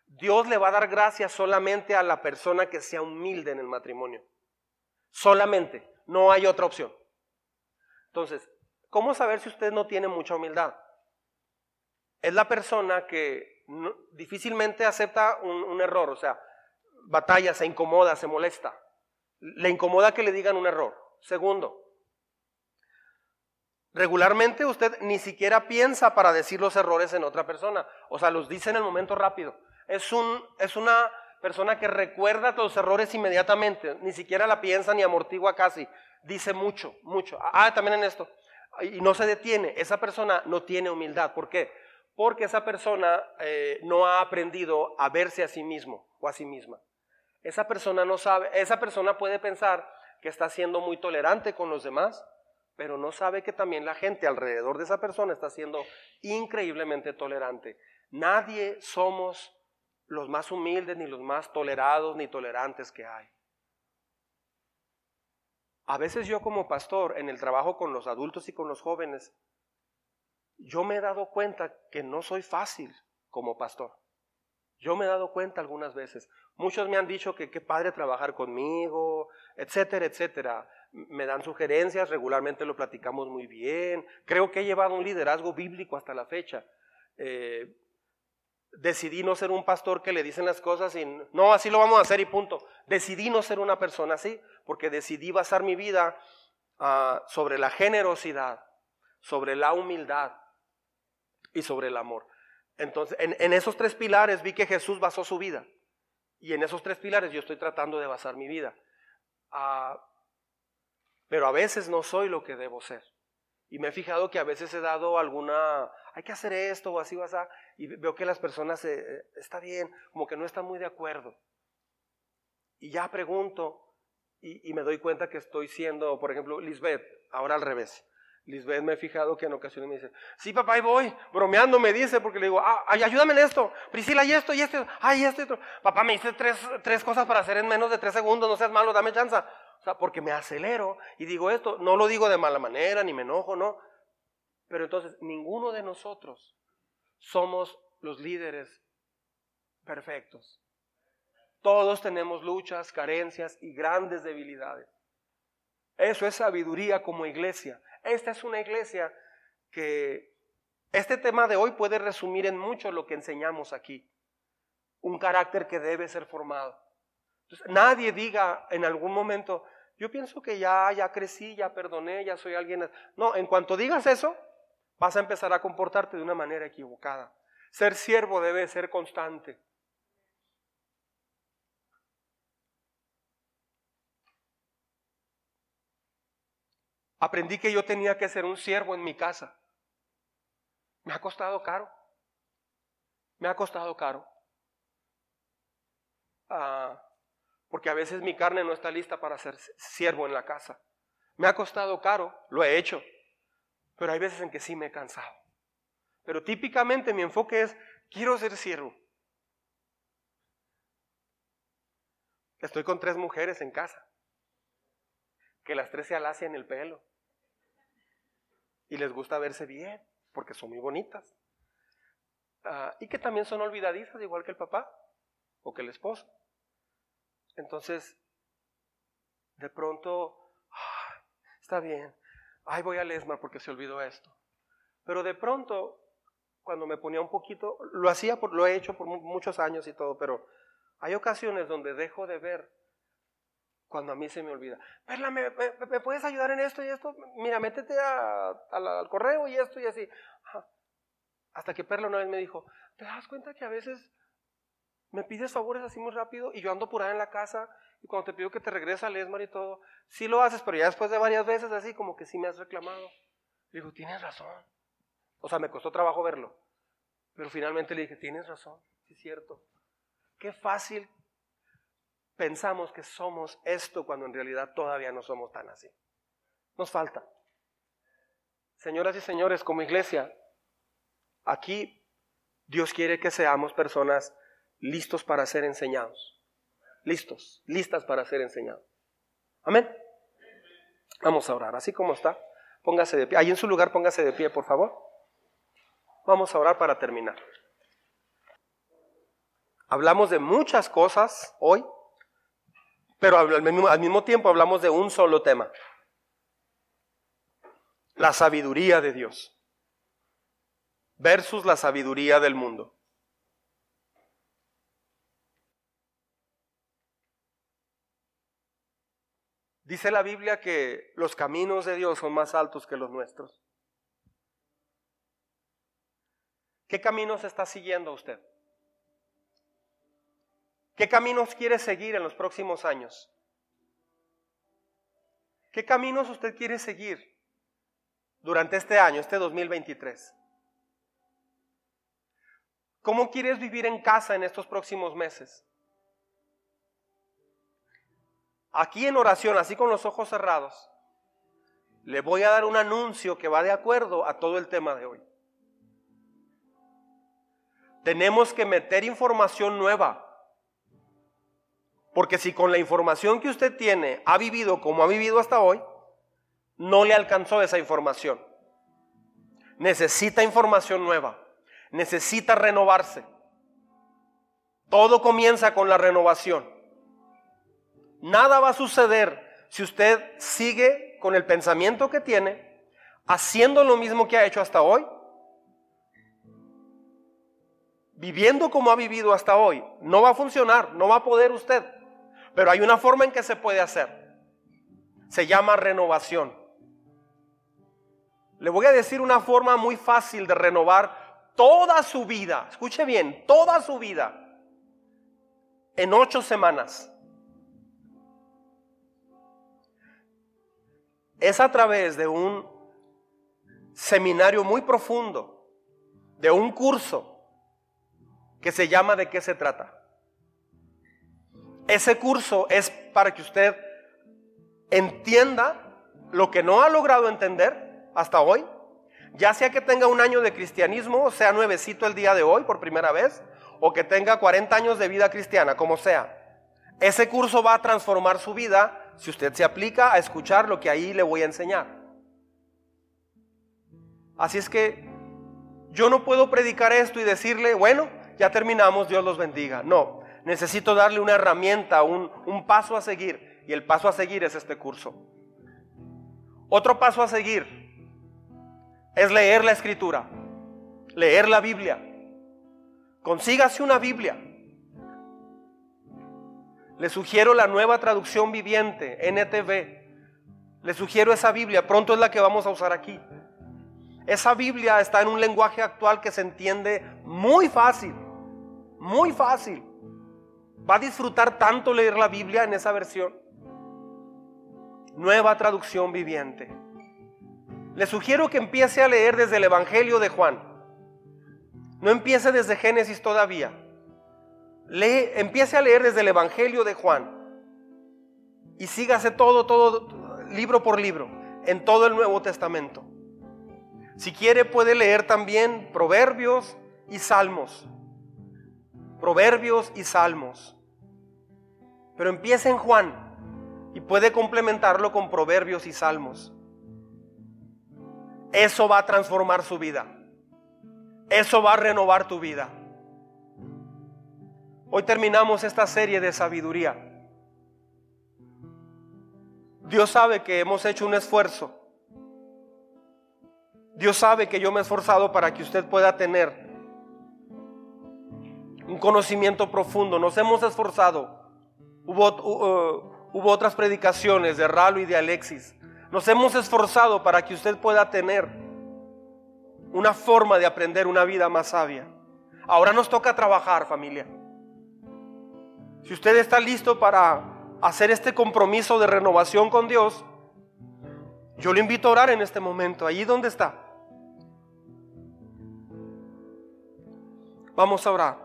Dios le va a dar gracia solamente a la persona que sea humilde en el matrimonio. Solamente, no hay otra opción. Entonces, ¿cómo saber si usted no tiene mucha humildad? Es la persona que difícilmente acepta un, error, o sea, batalla, se incomoda, se molesta. Le incomoda que le digan un error. Segundo, regularmente usted ni siquiera piensa para decir los errores en otra persona, o sea, los dice en el momento rápido. Es, un, es una persona que recuerda los errores inmediatamente, ni siquiera la piensa ni amortigua casi, dice mucho, mucho. Ah, también en esto. Y no se detiene. Esa persona no tiene humildad. ¿Por qué? Porque esa persona eh, no ha aprendido a verse a sí mismo o a sí misma. Esa persona no sabe, esa persona puede pensar que está siendo muy tolerante con los demás, pero no sabe que también la gente alrededor de esa persona está siendo increíblemente tolerante. Nadie somos los más humildes, ni los más tolerados, ni tolerantes que hay. A veces yo como pastor, en el trabajo con los adultos y con los jóvenes, yo me he dado cuenta que no soy fácil como pastor. Yo me he dado cuenta algunas veces. Muchos me han dicho que qué padre trabajar conmigo, etcétera, etcétera. Me dan sugerencias, regularmente lo platicamos muy bien. Creo que he llevado un liderazgo bíblico hasta la fecha. Eh, decidí no ser un pastor que le dicen las cosas y no, así lo vamos a hacer y punto. Decidí no ser una persona así, porque decidí basar mi vida ah, sobre la generosidad, sobre la humildad y sobre el amor. Entonces, en, esos tres pilares vi que Jesús basó su vida Y en esos tres pilares yo estoy tratando de basar mi vida. Ah, pero a veces no soy lo que debo ser. Y me he fijado que a veces he dado alguna, hay que hacer esto o así o así, y veo que las personas, eh, está bien, como que no están muy de acuerdo. Y ya pregunto y, y me doy cuenta que estoy siendo, por ejemplo, Lisbeth, ahora al revés. Lisbeth me he fijado que en ocasiones me dice, sí papá, ahí voy, bromeando me dice, porque le digo, ah, ay, ayúdame en esto, Priscila, y esto, y esto, ay, esto, y esto. Papá, me dice tres, tres cosas para hacer en menos de tres segundos, no seas malo, dame chance. Porque me acelero y digo esto, no lo digo de mala manera, ni me enojo, no. Pero entonces, ninguno de nosotros somos los líderes perfectos. Todos tenemos luchas, carencias y grandes debilidades. Eso es sabiduría como iglesia. Esta es una iglesia que este tema de hoy puede resumir en mucho lo que enseñamos aquí. Un carácter que debe ser formado. Nadie diga en algún momento, yo pienso que ya, ya crecí, ya perdoné, ya soy alguien. No, en cuanto digas eso, vas a empezar a comportarte de una manera equivocada. Ser siervo debe ser constante. Aprendí que yo tenía que ser un siervo en mi casa. Me ha costado caro. Me ha costado caro. Ah, porque a veces mi carne no está lista para ser siervo en la casa. Me ha costado caro, lo he hecho, pero hay veces en que sí me he cansado. Pero típicamente mi enfoque es, quiero ser siervo. Estoy con tres mujeres en casa, que las tres se alacian el pelo y les gusta verse bien, porque son muy bonitas. Ah, y que también son olvidadizas, igual que el papá o que el esposo. Entonces, de pronto, ah, está bien, ay, voy a Lesmar porque se olvidó esto. Pero de pronto, cuando me ponía un poquito, lo hacía, por, lo he hecho por muchos años y todo, pero hay ocasiones donde dejo de ver cuando a mí se me olvida. Perla, ¿me, puedes ayudar en esto y esto? Mira, métete al correo y esto y así. Hasta que Perla una vez me dijo, ¿te das cuenta que a veces me pides favores así muy rápido y yo ando ahí en la casa y cuando te pido que te regrese al ESMAR y todo, sí lo haces, pero ya después de varias veces así como que sí me has reclamado. Le digo, tienes razón. O sea, me costó trabajo verlo. Pero finalmente le dije, tienes razón, sí es cierto. Qué fácil pensamos que somos esto cuando en realidad todavía no somos tan así. Nos falta. Señoras y señores, como iglesia, aquí Dios quiere que seamos personas listos para ser enseñados. Listos, listas para ser enseñados. Amén. Vamos a orar, así como está. Póngase de pie. Ahí en su lugar, póngase de pie, por favor. Vamos a orar para terminar. Hablamos de muchas cosas hoy. Pero al mismo, tiempo hablamos de un solo tema. La sabiduría de Dios versus la sabiduría del mundo. Dice la Biblia que los caminos de Dios son más altos que los nuestros. ¿Qué caminos está siguiendo usted? ¿Qué caminos quiere seguir en los próximos años? ¿Qué caminos usted quiere seguir durante este año, este 2023? ¿Cómo quieres vivir en casa en estos próximos meses? Aquí en oración, así con los ojos cerrados, le voy a dar un anuncio que va de acuerdo a todo el tema de hoy. Tenemos que meter información nueva porque si con la información que usted tiene ha vivido como ha vivido hasta hoy, no le alcanzó esa información. Necesita información nueva. Necesita renovarse. Todo comienza con la renovación. Nada va a suceder si usted sigue con el pensamiento que tiene, haciendo lo mismo que ha hecho hasta hoy, viviendo como ha vivido hasta hoy. No va a funcionar, no va a poder usted. Pero hay una forma en que se puede hacer. Se llama renovación. Le voy a decir una forma muy fácil de renovar toda su vida. Escuche bien, toda su vida. en ocho semanas. Es a través de un seminario muy profundo, de un curso que se llama ¿De qué se trata? Ese curso es para que usted entienda lo que no ha logrado entender hasta hoy, ya sea que tenga un año de cristianismo, sea nuevecito el día de hoy por primera vez, o que tenga 40 años de vida cristiana, como sea. Ese curso va a transformar su vida si usted se aplica a escuchar lo que ahí le voy a enseñar. Así es que yo no puedo predicar esto y decirle, bueno, ya terminamos, Dios los bendiga. No, necesito darle una herramienta, un, un paso a seguir. Y el paso a seguir es este curso. Otro paso a seguir es leer la escritura, leer la Biblia. Consígase una Biblia. Le sugiero la nueva traducción viviente, NTV. Le sugiero esa Biblia, pronto es la que vamos a usar aquí. Esa Biblia está en un lenguaje actual que se entiende muy fácil, muy fácil. Va a disfrutar tanto leer la Biblia en esa versión nueva traducción viviente. Le sugiero que empiece a leer desde el Evangelio de Juan. No empiece desde Génesis todavía. Lee, empiece a leer desde el Evangelio de Juan. Y sígase todo, todo, libro por libro, en todo el Nuevo Testamento. Si quiere puede leer también Proverbios y Salmos. Proverbios y Salmos. Pero empiece en Juan y puede complementarlo con proverbios y salmos. Eso va a transformar su vida. Eso va a renovar tu vida. Hoy terminamos esta serie de sabiduría. Dios sabe que hemos hecho un esfuerzo. Dios sabe que yo me he esforzado para que usted pueda tener un conocimiento profundo. Nos hemos esforzado. Hubo, Hubo otras predicaciones de Ralo y de Alexis. Nos hemos esforzado para que usted pueda tener una forma de aprender una vida más sabia. Ahora nos toca trabajar, familia. Si usted está listo para hacer este compromiso de renovación con Dios, yo le invito a orar en este momento, allí donde está. Vamos a orar.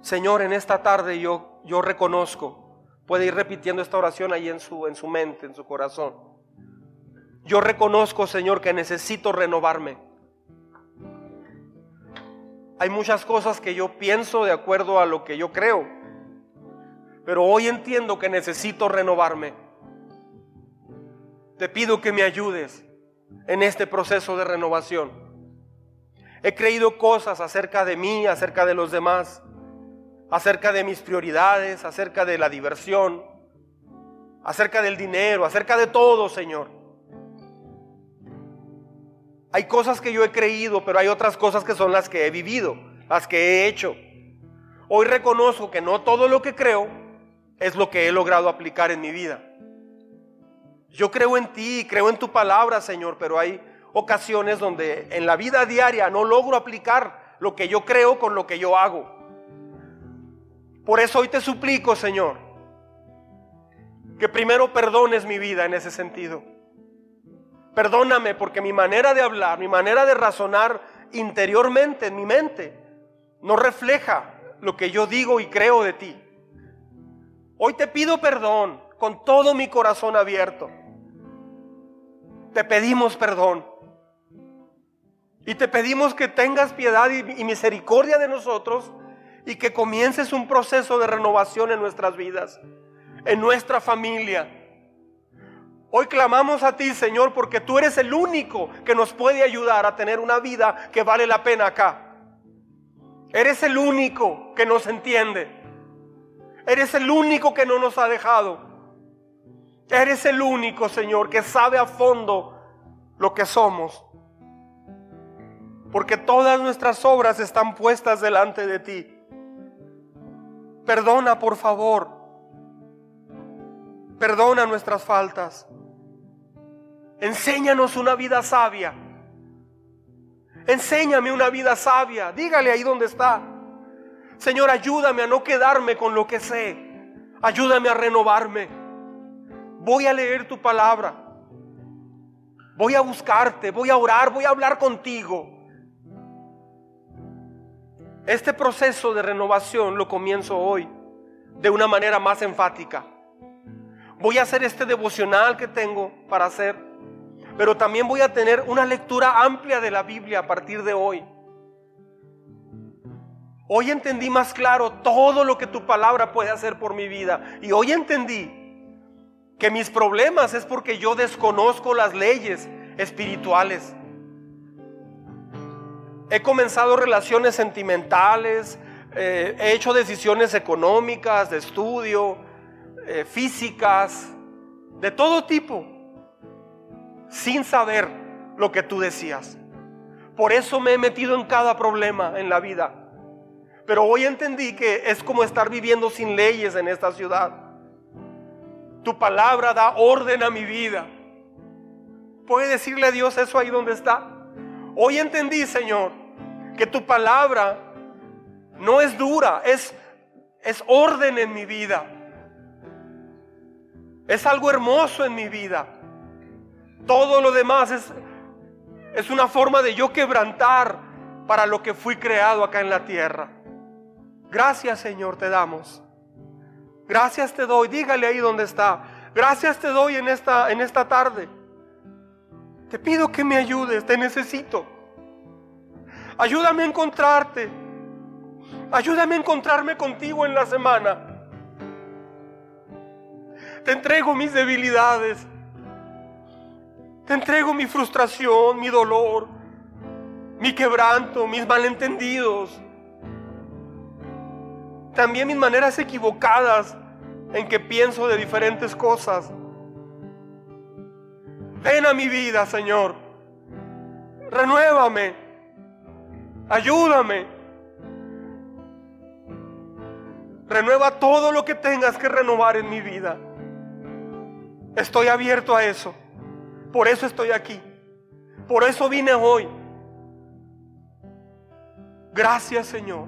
Señor, en esta tarde yo yo reconozco. Puede ir repitiendo esta oración ahí en su, en su mente, en su corazón. Yo reconozco, Señor, que necesito renovarme. Hay muchas cosas que yo pienso de acuerdo a lo que yo creo. Pero hoy entiendo que necesito renovarme. Te pido que me ayudes en este proceso de renovación. He creído cosas acerca de mí, acerca de los demás acerca de mis prioridades, acerca de la diversión, acerca del dinero, acerca de todo, Señor. Hay cosas que yo he creído, pero hay otras cosas que son las que he vivido, las que he hecho. Hoy reconozco que no todo lo que creo es lo que he logrado aplicar en mi vida. Yo creo en ti, creo en tu palabra, Señor, pero hay ocasiones donde en la vida diaria no logro aplicar lo que yo creo con lo que yo hago. Por eso hoy te suplico, Señor, que primero perdones mi vida en ese sentido. Perdóname porque mi manera de hablar, mi manera de razonar interiormente en mi mente no refleja lo que yo digo y creo de ti. Hoy te pido perdón con todo mi corazón abierto. Te pedimos perdón. Y te pedimos que tengas piedad y, misericordia de nosotros y que comiences un proceso de renovación en nuestras vidas, en nuestra familia. Hoy clamamos a ti, Señor, porque tú eres el único que nos puede ayudar a tener una vida que vale la pena acá. Eres el único que nos entiende. Eres el único que no nos ha dejado. Eres el único, Señor, que sabe a fondo lo que somos. Porque todas nuestras obras están puestas delante de ti. Perdona, por favor. Perdona nuestras faltas. Enséñanos una vida sabia. Enséñame una vida sabia. Dígale ahí donde está. Señor, ayúdame a no quedarme con lo que sé. Ayúdame a renovarme. Voy a leer tu palabra. Voy a buscarte, voy a orar, voy a hablar contigo. Este proceso de renovación lo comienzo hoy de una manera más enfática. Voy a hacer este devocional que tengo para hacer, pero también voy a tener una lectura amplia de la Biblia a partir de hoy. Hoy entendí más claro todo lo que tu palabra puede hacer por mi vida. Y hoy entendí que mis problemas es porque yo desconozco las leyes espirituales. He comenzado relaciones sentimentales, eh, he hecho decisiones económicas, de estudio, eh, físicas, de todo tipo, sin saber lo que tú decías. Por eso me he metido en cada problema en la vida. Pero hoy entendí que es como estar viviendo sin leyes en esta ciudad. Tu palabra da orden a mi vida. ¿Puede decirle a Dios eso ahí donde está? Hoy entendí, Señor, que tu palabra no es dura, es, es orden en mi vida. Es algo hermoso en mi vida. Todo lo demás es, es una forma de yo quebrantar para lo que fui creado acá en la tierra. Gracias Señor te damos. Gracias te doy. Dígale ahí donde está. Gracias te doy en esta, en esta tarde. Te pido que me ayudes. Te necesito. Ayúdame a encontrarte. Ayúdame a encontrarme contigo en la semana. Te entrego mis debilidades. Te entrego mi frustración, mi dolor, mi quebranto, mis malentendidos también mis maneras equivocadas en que pienso de diferentes cosas. Ven a mi vida, Señor. Renuévame. Ayúdame. Renueva todo lo que tengas que renovar en mi vida. Estoy abierto a eso. Por eso estoy aquí. Por eso vine hoy. Gracias, Señor.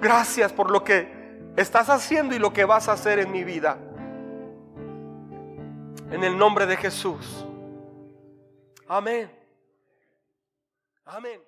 Gracias por lo que estás haciendo y lo que vas a hacer en mi vida. En el nombre de Jesús. Amén. Amén.